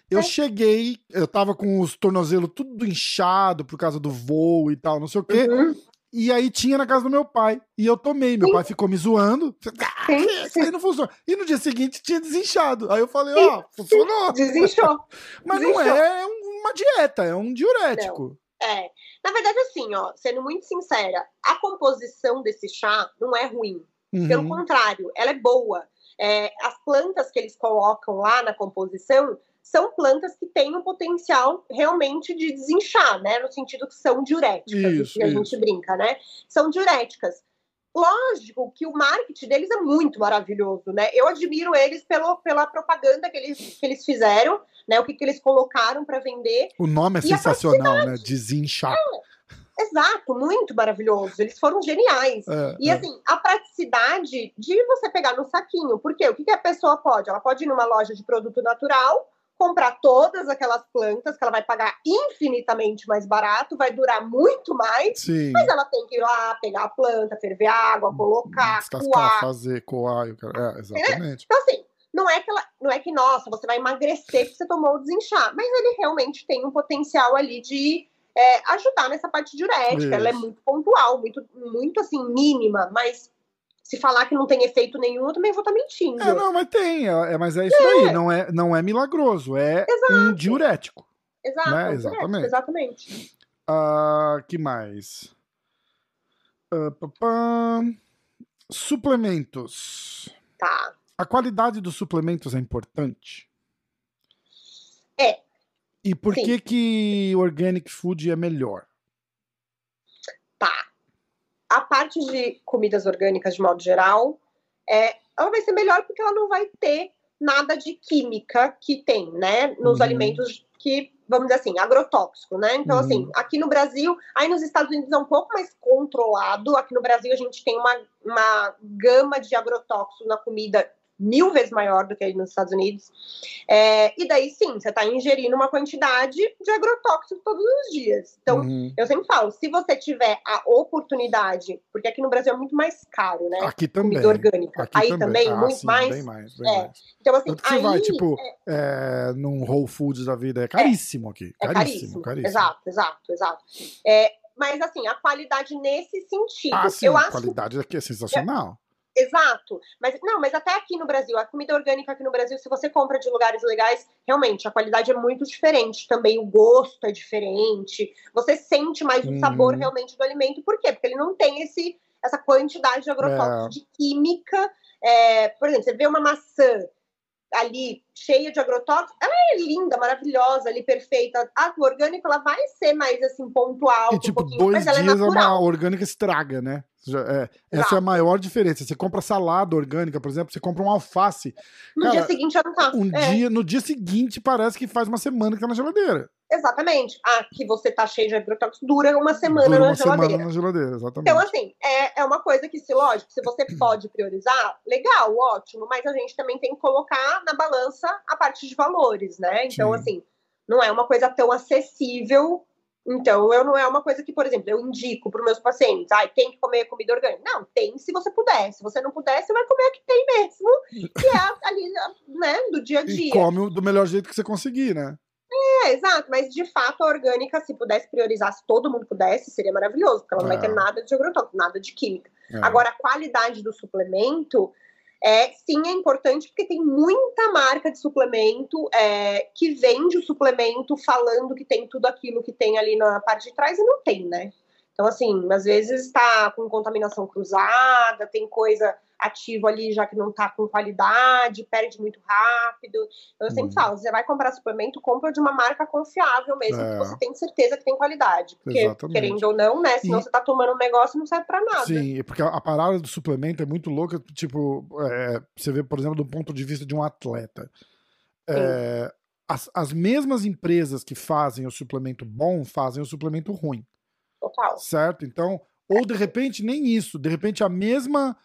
Eu é. cheguei, eu tava com os tornozelos tudo inchado por causa do voo e tal, não sei o quê. Uhum. E aí tinha na casa do meu pai. E eu tomei. Meu sim. pai ficou me zoando. Ah, isso aí não funciona. E no dia seguinte tinha desinchado. Aí eu falei, ó, oh, funcionou. Desinchou. *laughs* Mas Desinchou. não é uma dieta, é um diurético. Não. É. Na verdade, assim, ó, sendo muito sincera, a composição desse chá não é ruim. Uhum. Pelo contrário, ela é boa. É, as plantas que eles colocam lá na composição são plantas que têm um potencial realmente de desinchar, né? No sentido que são diuréticas, isso, que a isso. gente brinca, né? São diuréticas. lógico que o marketing deles é muito maravilhoso, né? Eu admiro eles pelo, pela propaganda que eles, que eles fizeram, né? O que, que eles colocaram para vender. O nome é e sensacional, né? Desinchar. É, exato, muito maravilhoso. Eles foram geniais. É, e é. assim, a praticidade de você pegar no saquinho. Porque o que, que a pessoa pode? Ela pode ir numa loja de produto natural comprar todas aquelas plantas que ela vai pagar infinitamente mais barato, vai durar muito mais, Sim. mas ela tem que ir lá pegar a planta, ferver água, colocar, Descascar, coar. fazer, coar, é, exatamente. Então assim, não é que ela, não é que nossa, você vai emagrecer porque você tomou o desinchar, mas ele realmente tem um potencial ali de é, ajudar nessa parte diurética. Isso. Ela é muito pontual, muito, muito assim mínima, mas se falar que não tem efeito nenhum, eu também vou estar tá mentindo. É, não, mas tem. É, é mas é isso é. aí. Não é, não é milagroso. É Exato. um diurético. Exato. Né? Exatamente. exatamente. Uh, que mais? Uh, suplementos. Tá. A qualidade dos suplementos é importante? É. E por Sim. que que organic food é melhor? A parte de comidas orgânicas, de modo geral, é, ela vai ser melhor porque ela não vai ter nada de química que tem, né, nos uhum. alimentos que, vamos dizer assim, agrotóxico, né? Então, assim, uhum. assim, aqui no Brasil, aí nos Estados Unidos é um pouco mais controlado. Aqui no Brasil a gente tem uma, uma gama de agrotóxicos na comida mil vezes maior do que aí nos Estados Unidos. É, e daí sim, você está ingerindo uma quantidade de agrotóxico todos os dias. Então, uhum. eu sempre falo, se você tiver a oportunidade, porque aqui no Brasil é muito mais caro, né? Aqui também. Comida orgânica. Aqui aí também, também ah, muito sim, mais. Bem mais, bem é. mais. Então, assim, Tanto aí, você vai, tipo, é... num Whole Foods da vida, é caríssimo aqui. É caríssimo, caríssimo. caríssimo. Exato, exato, exato. É, mas assim, a qualidade nesse sentido. Ah, sim, eu a qualidade aqui é sensacional. Exato. Mas não, mas até aqui no Brasil, a comida orgânica aqui no Brasil, se você compra de lugares legais, realmente a qualidade é muito diferente. Também o gosto é diferente. Você sente mais o sabor uhum. realmente do alimento. Por quê? Porque ele não tem esse essa quantidade de agrotóxicos, é. de química. É, por exemplo, você vê uma maçã ali cheia de agrotóxicos, ela é linda, maravilhosa, ali perfeita. A orgânica ela vai ser mais assim pontual, e, tipo, um dois mas ela dias é uma orgânica estraga, né? É, essa é a maior diferença. Você compra salada orgânica, por exemplo, você compra um alface. No cara, dia seguinte já não tá. Um é. dia, no dia seguinte parece que faz uma semana que tá na geladeira. Exatamente. Ah, que você tá cheio de agrotóxicos dura uma semana dura uma na geladeira. Semana na geladeira, exatamente. Então, assim, é, é uma coisa que, se lógico, se você *clears throat* pode priorizar, legal, ótimo, mas a gente também tem que colocar na balança a parte de valores, né? Então, Sim. assim, não é uma coisa tão acessível então, eu não é uma coisa que, por exemplo, eu indico para os meus pacientes, ah, tem que comer comida orgânica. Não, tem se você puder. Se você não puder, você vai comer a que tem mesmo, que é *laughs* ali, né, do dia a dia. E come do melhor jeito que você conseguir, né? É, exato, mas de fato a orgânica, se pudesse priorizar, se todo mundo pudesse, seria maravilhoso, porque ela não é. vai ter nada de agrotóxico, nada de química. É. Agora, a qualidade do suplemento, é, sim, é importante porque tem muita marca de suplemento é, que vende o suplemento falando que tem tudo aquilo que tem ali na parte de trás e não tem, né? Então, assim, às vezes está com contaminação cruzada, tem coisa ativa ali já que não está com qualidade, perde muito rápido. Eu sempre uhum. falo, você vai comprar suplemento, compra de uma marca confiável mesmo, é. que você tem certeza que tem qualidade. Porque, Exatamente. querendo ou não, né? Senão e... você está tomando um negócio e não serve para nada. Sim, porque a parada do suplemento é muito louca. Tipo, é, você vê, por exemplo, do ponto de vista de um atleta. É, as, as mesmas empresas que fazem o suplemento bom fazem o suplemento ruim. Total. Certo? Então, ou de repente nem isso, de repente a mesma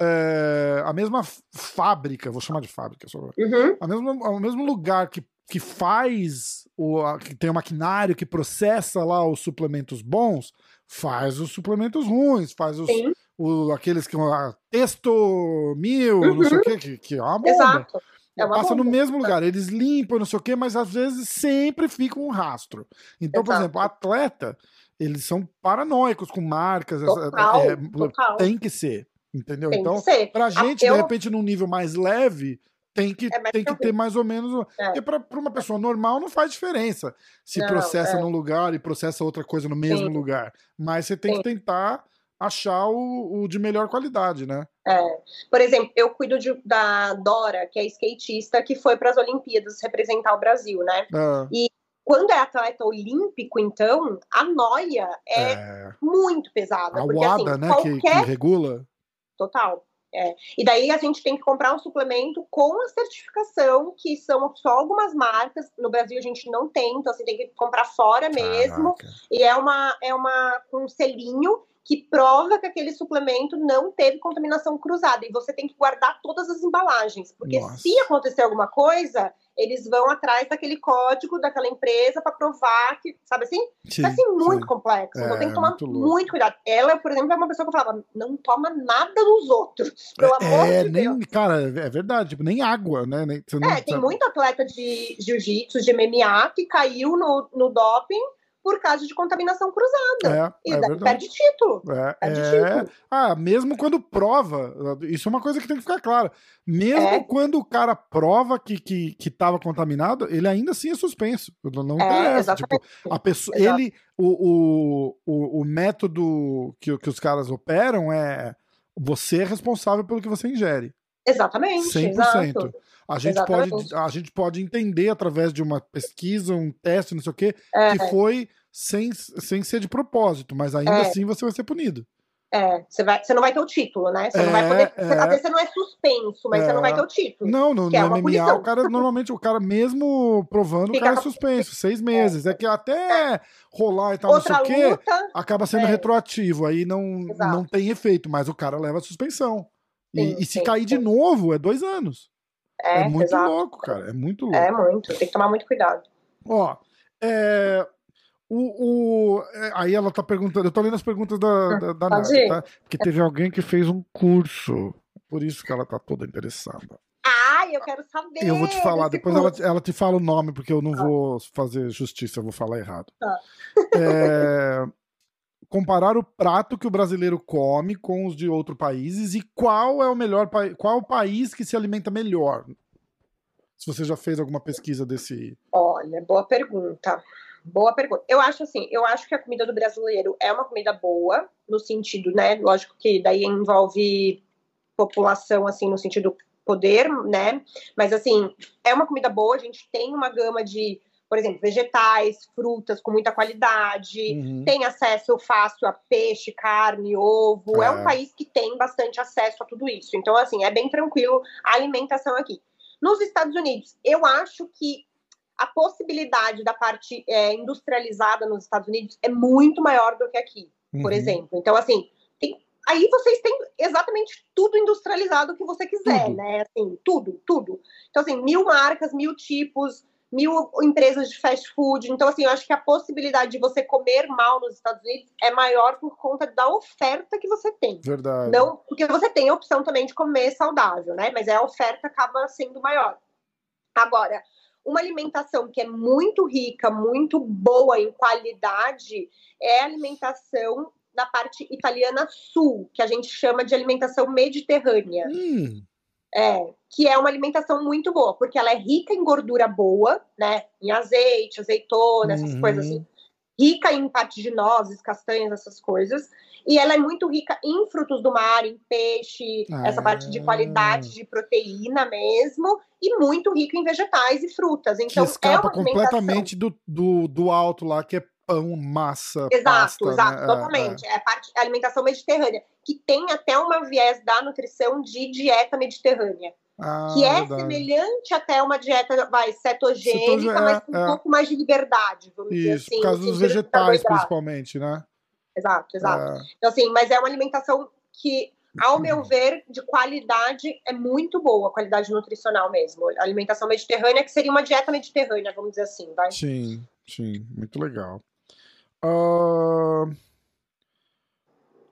é, a mesma fábrica, vou chamar de fábrica, só, uhum. a mesma, o mesmo lugar que, que faz o que tem o maquinário que processa lá os suplementos bons, faz os suplementos ruins, faz os, o, aqueles que ah, texto mil, uhum. não sei o uhum. que, que é uma bomba. Exato. É passa bomba. no mesmo lugar, eles limpam, não sei o que, mas às vezes sempre fica um rastro. Então, Exato. por exemplo, atleta, eles são paranoicos com marcas. Total, é, total. Tem que ser. Entendeu? Tem então, pra gente, eu... de repente, num nível mais leve, tem que, é tem que ter mais ou menos. É. Porque pra, pra uma pessoa normal não faz diferença se não, processa é. num lugar e processa outra coisa no mesmo Sim. lugar. Mas você tem Sim. que tentar achar o, o, de melhor qualidade, né? É. Por exemplo, eu cuido de, da Dora, que é skatista, que foi para as Olimpíadas representar o Brasil, né? É. E quando é atleta olímpico, então, a noia é, é. muito pesada. A porque, WADA, assim, né, qualquer... que, que regula. Total. É. E daí a gente tem que comprar um suplemento com a certificação, que são só algumas marcas. No Brasil a gente não tem, então você tem que comprar fora mesmo. Caraca. E é uma, é uma um selinho que prova que aquele suplemento não teve contaminação cruzada. E você tem que guardar todas as embalagens. Porque Nossa. se acontecer alguma coisa, eles vão atrás daquele código daquela empresa para provar que, sabe assim? Sim, é assim, muito sim. complexo. É, então tem que tomar muito, muito, cuidado. Ela, por exemplo, é uma pessoa que eu falava, não toma nada dos outros, pelo é, amor é, de nem, Deus. Cara, é verdade, tipo, nem água, né? Nem, não, é, tem muito atleta de jiu-jitsu, de MMA, que caiu no, no doping por causa de contaminação cruzada. É, e é perde título. É, perde é... título. Ah, mesmo quando prova, isso é uma coisa que tem que ficar clara. Mesmo é. quando o cara prova que, que, que tava contaminado, ele ainda assim é suspenso. Não é, interessa. Tipo, a pessoa, ele, o, o, o, método que, que os caras operam é você é responsável pelo que você ingere. Exatamente. 100%. Exato. A gente, pode, a gente pode entender através de uma pesquisa, um teste, não sei o quê, é. que foi sem, sem ser de propósito, mas ainda é. assim você vai ser punido. É, você, vai, você não vai ter o título, né? Você é, não vai poder. É, às vezes você não é suspenso, mas é, você não vai ter o título. Não, no, no é MMA, o cara, normalmente, o cara, mesmo provando, Fica o cara é suspenso, seis meses. É, que até rolar e tal, Outra não sei o quê, acaba sendo é. retroativo. Aí não, não tem efeito, mas o cara leva a suspensão. Sim, e, e, se sim, cair sim. de novo, é dois anos. É, é muito exato. louco, cara. É muito louco. É muito. Tem que tomar muito cuidado. Ó, é, o, o, é, aí ela tá perguntando, eu tô lendo as perguntas da, hum, da, da Nath, tá? Porque teve alguém que fez um curso, por isso que ela tá toda interessada. Ai, eu quero saber. Eu vou te falar, depois ela, ela, te fala o nome, porque eu não ah. vou fazer justiça, eu vou falar errado. Ah. É, comparar o prato que o brasileiro come com os de outros países e qual é o melhor qual o país que se alimenta melhor. Se você já fez alguma pesquisa desse. Olha, boa pergunta. Boa pergunta. Eu acho assim, eu acho que a comida do brasileiro é uma comida boa, no sentido, né? Lógico que daí envolve população, assim, no sentido poder, né? Mas assim, é uma comida boa, a gente tem uma gama de por exemplo, vegetais, frutas com muita qualidade, uhum. tem acesso fácil a peixe, carne, ovo. É. é um país que tem bastante acesso a tudo isso. Então, assim, é bem tranquilo a alimentação aqui. Nos Estados Unidos, eu acho que a possibilidade da parte é, industrializada nos Estados Unidos é muito maior do que aqui, uhum. por exemplo. Então, assim, tem, aí vocês têm exatamente tudo industrializado que você quiser, tudo. né? Assim, tudo, tudo. Então, assim, mil marcas, mil tipos, mil empresas de fast food. Então, assim, eu acho que a possibilidade de você comer mal nos Estados Unidos é maior por conta da oferta que você tem. Verdade. Não, porque você tem a opção também de comer saudável, né? Mas a oferta acaba sendo maior. Agora, uma alimentação que é muito rica, muito boa em qualidade, é a alimentação da parte italiana sul, que a gente chama de alimentação mediterrânea. Hum. É, que é uma alimentação muito boa, porque ela é rica em gordura boa, né? Em azeite, azeitona, essas uhum. coisas assim. Rica em parte de nozes, castanhas, essas coisas. E ela é muito rica em frutos do mar, em peixe, ah. essa parte de qualidade de proteína mesmo, e muito rica em vegetais e frutas. Então, que escapa é completamente do, do, do alto lá, que é pão, massa, exato, pasta, exato, né? totalmente. É, é. é parte a alimentação mediterrânea, que tem até uma viés da nutrição de dieta mediterrânea. Ah, que é verdade. semelhante até uma dieta vai, cetogênica, Cetogê, mas com é, um pouco mais de liberdade, vamos Isso, dizer assim. Por causa dos vegetais, principalmente, né? Exato, exato. É. Então, assim, mas é uma alimentação que, ao meu ver, de qualidade é muito boa, qualidade nutricional mesmo. A alimentação mediterrânea, que seria uma dieta mediterrânea, vamos dizer assim, vai? Sim, sim, muito legal. Uh...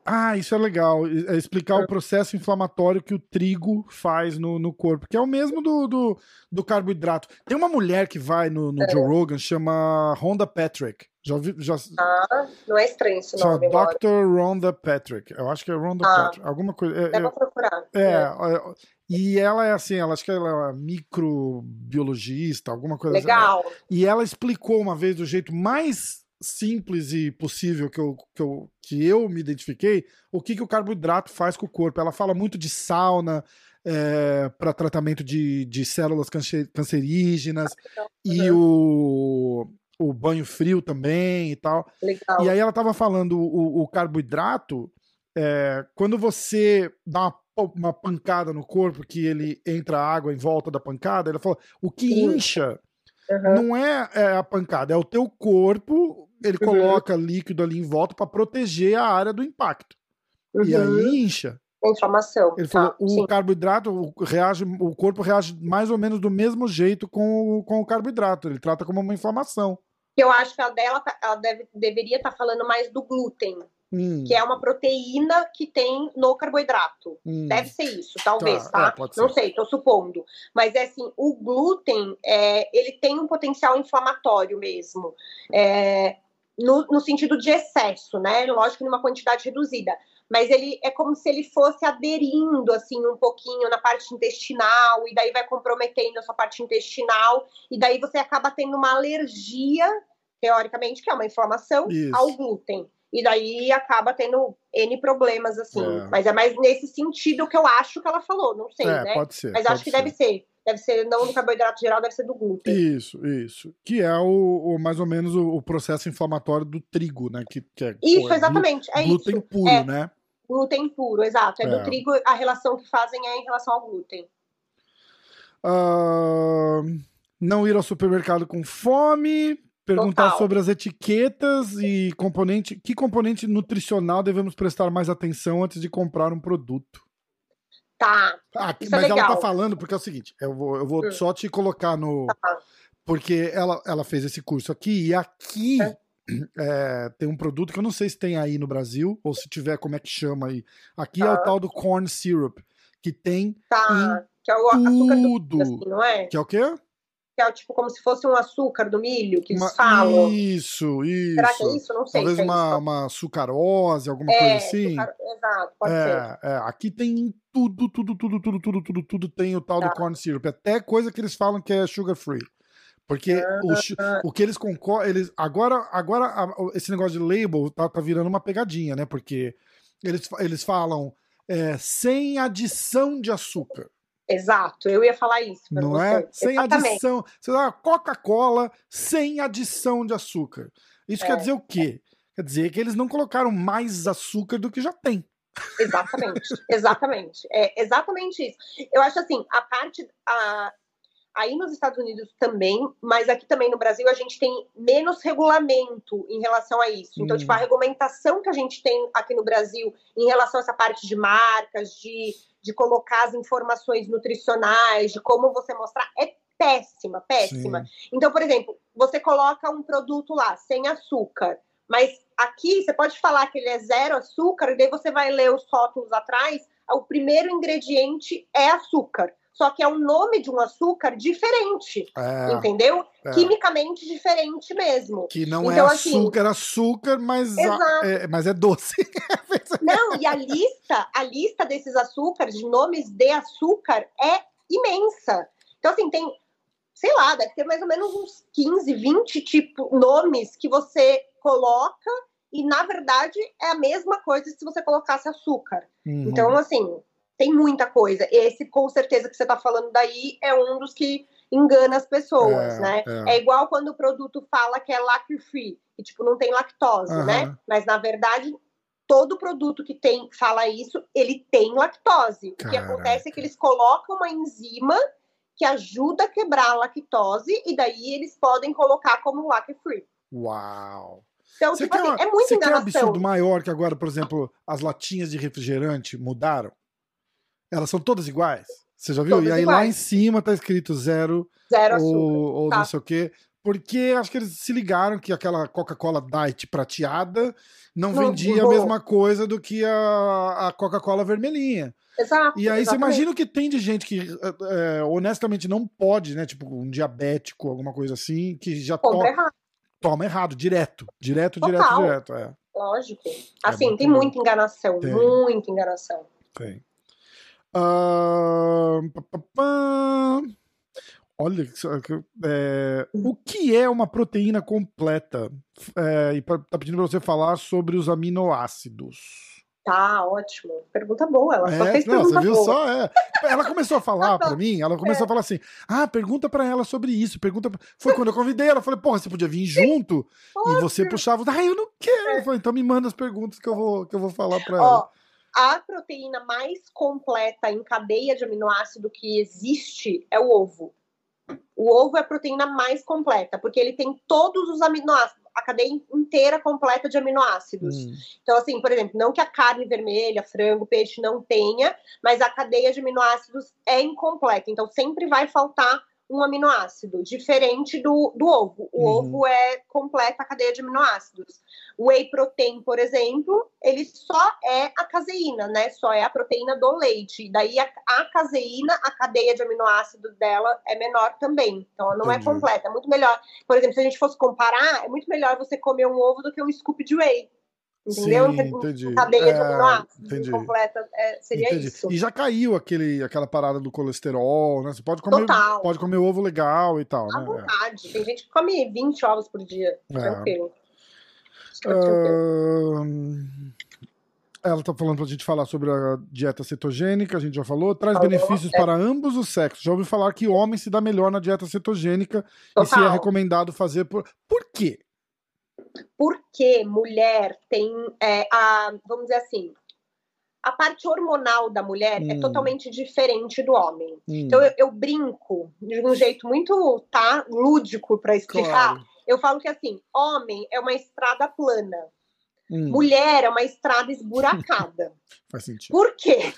Ah, isso é legal. É explicar o é. processo inflamatório que o trigo faz no, no corpo, que é o mesmo do, do, do carboidrato. Tem uma mulher que vai no, no é. Joe Rogan, chama Rhonda Patrick. Já ouvi? Já... Ah, não é estranho esse nome. Dr. Rhonda Patrick. Eu acho que é Rhonda ah, Patrick. Alguma coisa. É, é procurar. É, é, E ela é assim, ela acho que ela é microbiologista, alguma coisa Legal. assim. Legal. E ela explicou uma vez do jeito mais simples e possível que eu, que eu, que eu me identifiquei, o que, que o carboidrato faz com o corpo. Ela fala muito de sauna é, para tratamento de, de células cancerígenas uhum. e o, o banho frio também e tal. Legal. E aí ela estava falando o, o carboidrato. é, quando você dá uma uma pancada no corpo que ele entra água em volta da pancada, ele falou: o que Sim. incha uhum. não é, é, a pancada, é o teu corpo, ele uhum. coloca líquido ali em volta para proteger a área do impacto. Uhum. E aí uhum. incha. Inflamação. Ele falou: tá, o sim. carboidrato reage, o corpo reage mais ou menos do mesmo jeito com o, com o carboidrato. Ele trata como uma inflamação. Eu acho que a dela, tá, ela deve, deveria estar tá falando mais do glúten. Hum. que é uma proteína que tem no carboidrato. Hum. Deve ser isso, talvez, tá? tá? É, Não sei, tô supondo. Mas é assim, o glúten, é, ele tem um potencial inflamatório mesmo. É, no, no sentido de excesso, né? Lógico, numa quantidade reduzida mas ele é como se ele fosse aderindo assim um pouquinho na parte intestinal e daí vai comprometendo a sua parte intestinal e daí você acaba tendo uma alergia teoricamente que é uma inflamação Isso. ao glúten e daí acaba tendo N problemas, assim. É. Mas é mais nesse sentido que eu acho que ela falou, não sei, é, né? Pode ser. Mas pode acho que ser. deve ser. Deve ser, não do carboidrato geral, deve ser do glúten. Isso, isso. Que é o, o mais ou menos o, o, processo inflamatório do trigo, né? Que, que é, isso, é exatamente. É glúten isso. puro, é. né? Glúten puro, exato. É, do é. trigo, a relação que fazem é em relação ao glúten. Uh, não ir ao supermercado com fome, perguntar Total. sobre as etiquetas e componente, que componente nutricional devemos prestar mais atenção antes de comprar um produto. Tá. Ah, mas é ela tá falando porque é o seguinte, eu vou, eu vou hum. só te colocar no tá. porque ela, ela fez esse curso aqui e aqui é. *clears throat* É, tem um produto que eu não sei se tem aí no Brasil ou se tiver como é que chama aí. Aqui tá. é o tal do corn syrup que tem tá. que é o açúcar tudo, assim, não é? Que é o quê? Que é tipo como se fosse um açúcar do milho que eles uma, falam. Isso, isso. Será que é isso? Não sei. Talvez é uma, uma sucarose, alguma é, coisa assim. Sucar... Exato, pode é, ser. É. Aqui tem tudo, tudo, tudo, tudo, tudo, tudo, tudo tem o tal tá. do corn syrup. Até coisa que eles falam que é sugar free. Porque o, o que eles concordam. Eles, agora, agora esse negócio de label tá, tá virando uma pegadinha, né? Porque eles, eles falam é, sem adição de açúcar. Exato, eu ia falar isso. Não você. é? Sem Exatamente. adição. Você dá Coca-Cola sem adição de açúcar. Isso é. quer dizer o quê? Quer dizer que eles não colocaram mais açúcar do que já tem. Exatamente, exatamente. É exatamente isso. Eu acho assim, a parte. A, aí nos Estados Unidos também, mas aqui também no Brasil a gente tem menos regulamento em relação a isso. Então, hum. tipo, a hum. regulamentação que a gente tem aqui no Brasil em relação a essa parte de marcas, de de colocar as informações nutricionais, de como você mostrar, é péssima, péssima. Sim. Então, por exemplo, você coloca um produto lá sem açúcar, mas aqui você pode falar que ele é zero açúcar, e daí você vai ler os rótulos atrás, o primeiro ingrediente é açúcar só que é o nome de um açúcar diferente, é, entendeu? É. Quimicamente diferente mesmo. Que não é então, é açúcar, assim, açúcar, mas, é, mas é doce. *laughs* não, e a lista, a lista desses açúcares, de nomes de açúcar, é imensa. Então, assim, tem, sei lá, deve ter mais ou menos uns 15, 20 tipo, nomes que você coloca e, na verdade, é a mesma coisa se você colocasse açúcar. Uhum. Então, assim, tem muita coisa. Esse, com certeza, que você está falando daí é um dos que engana as pessoas, é, né? É. é. igual quando o produto fala que é lactose free, e tipo, não tem lactose, uhum. né? Mas na verdade, todo produto que tem fala isso, ele tem lactose. Caraca. O que acontece é que eles colocam uma enzima que ajuda a quebrar a lactose e daí eles podem colocar como lactose free. Uau! Então, você tipo assim, é muito você enganação. Quer um absurdo maior que agora, por exemplo, as latinhas de refrigerante mudaram? Elas são todas iguais? Você já viu? Todas e aí iguais. lá em cima tá escrito zero, zero ou, ou tá. não sei o quê. Porque acho que eles se ligaram que aquela Coca-Cola Diet prateada não, não vendia a mesma coisa do que a, a Coca-Cola vermelhinha. Exato. E aí exatamente. você imagina o que tem de gente que é, honestamente não pode, né? Tipo, um diabético, alguma coisa assim, que já toma errado. toma errado, direto. Direto, Total. direto, direto. É. Lógico. Assim, é tem muita enganação, tem. muita enganação. Tem. Uh, Olha, é, o que é uma proteína completa? É, e tá pedindo para você falar sobre os aminoácidos. Tá, ótimo. Pergunta boa. Ela é, só fez não, pergunta você viu boa. só? É. Ela começou a falar *laughs* para mim, ela começou é. a falar assim: ah, pergunta para ela sobre isso. Pergunta. Foi quando eu convidei ela. Falei, porra, você podia vir junto e você puxava. Ah, eu não quero. É. Falei, então me manda as perguntas que eu vou, que eu vou falar para ela. A proteína mais completa em cadeia de aminoácido que existe é o ovo. O ovo é a proteína mais completa, porque ele tem todos os aminoácidos, a cadeia inteira completa de aminoácidos. Hum. Então, assim, por exemplo, não que a carne vermelha, frango, peixe não tenha, mas a cadeia de aminoácidos é incompleta. Então, sempre vai faltar um aminoácido, diferente do, do ovo. O uhum. ovo é completa a cadeia de aminoácidos. O whey protein, por exemplo, ele só é a caseína, né? Só é a proteína do leite. Daí a, a caseína, a cadeia de aminoácidos dela é menor também. Então ela não é Entendi. é completa. É muito melhor. Por exemplo, se a gente fosse comparar, é muito melhor você comer um ovo do que um scoop de whey. Entendeu? Sim, entendi. Cadeia de aminoácidos completa é, seria entendi. isso. E já caiu aquele, aquela parada do colesterol, né? Você pode comer, Total. pode comer ovo legal e tal, À né? vontade. Tem gente que come 20 ovos por dia. É. Tranquilo. Uh... Ela está falando para a gente falar sobre a dieta cetogênica, a gente já falou. Traz falou, benefícios é. para ambos os sexos. Já ouvi falar que homem se dá melhor na dieta cetogênica Total. e se é recomendado fazer por. Por quê? Porque mulher tem é, a, vamos dizer assim, a parte hormonal da mulher é hum. é totalmente diferente do homem. Hum. Então eu, eu, brinco de um jeito muito tá lúdico para explicar. Claro. Eu falo que assim, homem é uma estrada plana. Hum. Mulher é uma estrada esburacada. *laughs* Faz sentido. Por quê?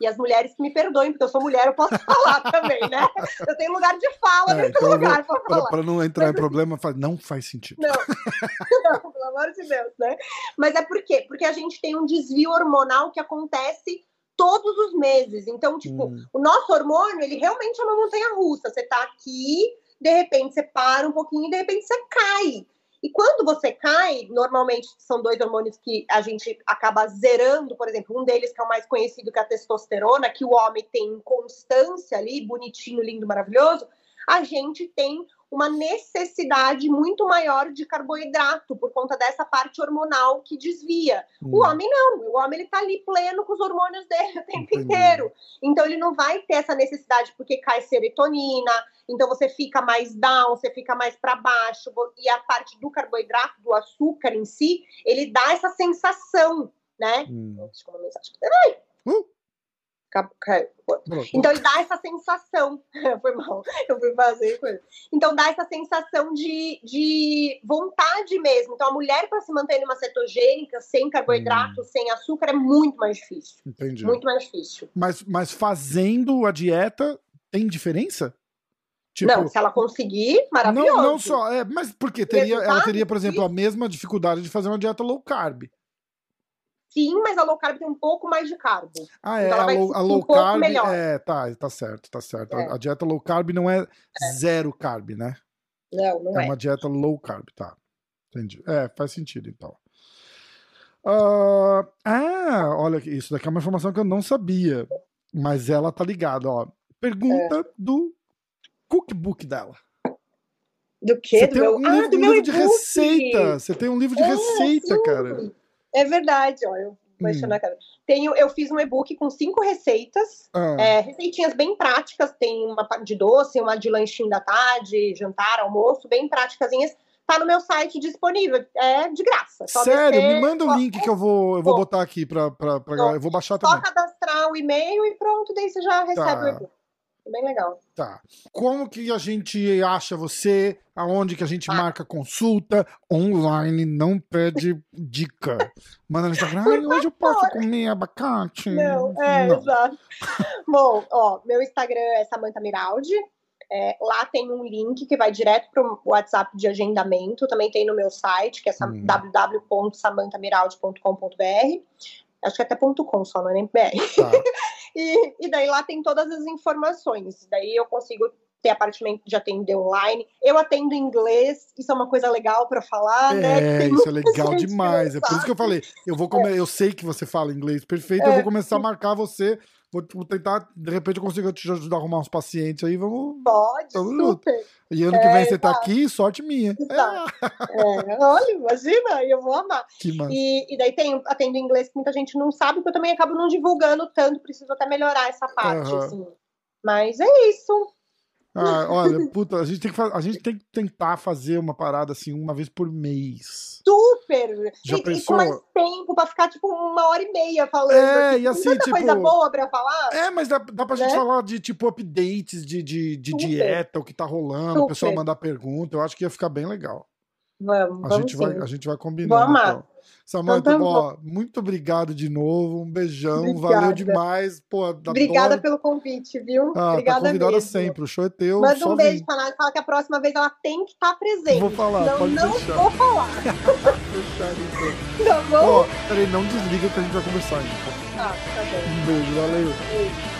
E as mulheres que me perdoem, porque eu sou mulher, eu posso *laughs* falar também, né? Eu tenho lugar de fala é, nesse então lugar para falar. Não entrar em problema, não faz sentido. Não. *laughs* não, pelo amor de Deus, né? Mas é por quê? Porque a gente tem um desvio hormonal que acontece todos os meses. Então, tipo, hum. o nosso hormônio, ele realmente é uma montanha russa. Você tá aqui, de repente você para um pouquinho e de repente você cai. E quando você cai, normalmente são dois hormônios que a gente acaba zerando, por exemplo, um deles que é o mais conhecido, que é a testosterona, que o homem tem constância ali, bonitinho, lindo, maravilhoso, a gente tem uma necessidade muito maior de carboidrato por conta dessa parte hormonal que desvia. Hum. O homem não, o homem ele tá ali pleno com os hormônios dele o tempo Entendi. inteiro. Então ele não vai ter essa necessidade porque cai serotonina, então você fica mais down, você fica mais para baixo e a parte do carboidrato, do açúcar em si, ele dá essa sensação, né? Hum. Ai. Uh. Então dá essa sensação. *laughs* Foi mal, eu fui fazer coisa. Então dá essa sensação de, de vontade mesmo. Então a mulher, para se manter numa cetogênica, sem carboidrato, hum. sem açúcar, é muito mais difícil. Entendi. Muito mais difícil. Mas, mas fazendo a dieta, tem diferença? Tipo, não, se ela conseguir, maravilhoso. Não, não só, é, mas porque teria, ela teria, por exemplo, a mesma dificuldade de fazer uma dieta low carb. Sim, mas a low carb tem um pouco mais de carbo. Ah, é. Então a, low, a low um carb. É, tá, tá certo, tá certo. É. A, a, dieta low carb não é, é, zero carb, né? Não, não é. É uma dieta low carb, tá. Entendi. É, faz sentido então. Uh, ah, olha, isso daqui é uma informação que eu não sabia. Mas ela tá ligada, ó. Pergunta é. do cookbook dela. Do que? do meu... Um ah, livro, do um meu livro de receita. Você tem um livro de é, receita, sim. cara. É verdade, ó. Eu vou hum. na cara. Tenho, eu fiz um e-book com cinco receitas, ah. é, receitinhas bem práticas. Tem uma de doce, uma de lanchinho da tarde, jantar, almoço, bem práticasinhas. Tá no meu site disponível, é de graça. Sério? Descer, Me manda o link que eu vou, eu vou botar aqui pra, pra, pra galera. Eu vou baixar também. Só cadastrar o e-mail e pronto, daí você já recebe tá. o e-book bem legal. Tá. Como que a gente acha você? Aonde que a gente ah. marca consulta? Online, não pede dica. Manda no Instagram, hoje eu posso comer abacate. Não, é, não. exato. *laughs* Bom, ó, meu Instagram é Samantha Miraldi. É, lá tem um link que vai direto para o WhatsApp de agendamento. Também tem no meu site, que é hum. www.samanthamiraldi.com.br. Acho que é até ponto .com só, não é nem BR. Tá. *laughs* e, e daí lá tem todas as informações. Daí eu consigo ter apartamento de atender online. Eu atendo inglês, isso é uma coisa legal para falar, é, né? É, isso é legal demais. É por isso que eu falei, eu vou é. eu sei que você fala inglês perfeito, é. eu vou começar a marcar você Vou, vou, tentar, de repente eu consigo te ajudar a arrumar uns pacientes aí, vamos. Pode, super. E ano que vem é, você tá aqui, sorte minha. É. É, olha, imagina, eu vou amar. E, e daí tem, atendo inglês que muita gente não sabe, que eu também acabo não divulgando tanto, preciso até melhorar essa parte, uhum. assim. Mas é isso. Ah, olha, puta, a gente, tem que, a gente tem que tentar fazer uma parada assim uma vez por mês. Super! Já e, pensou? e com mais tempo pra ficar, tipo, uma hora e meia falando. É, assim, e assim, tanta tipo- coisa boa pra falar. É, mas dá, dá pra gente Né? falar de, tipo, updates de, de, de dieta, o que tá rolando, o pessoal mandar pergunta. Eu acho que ia ficar bem legal. Vamos, A, vamos gente, sim. vai, a gente vai combinando. Amar. Então. Samanta, Então tá ó, muito obrigado de novo. Um beijão. Obrigada. Valeu demais. Pô, adoro. Obrigada pelo convite, viu? Ah, Obrigada tá convidada mesmo. sempre. O show é teu. Manda um beijo vem. pra Nath, fala que a próxima vez ela tem que estar presente. Vou falar, não, pode não deixar. vou falar, então. *laughs* tá bom? Ó, peraí, não desliga que a gente vai conversar ainda. Tá, tá bom. Um beijo, valeu. Beijo.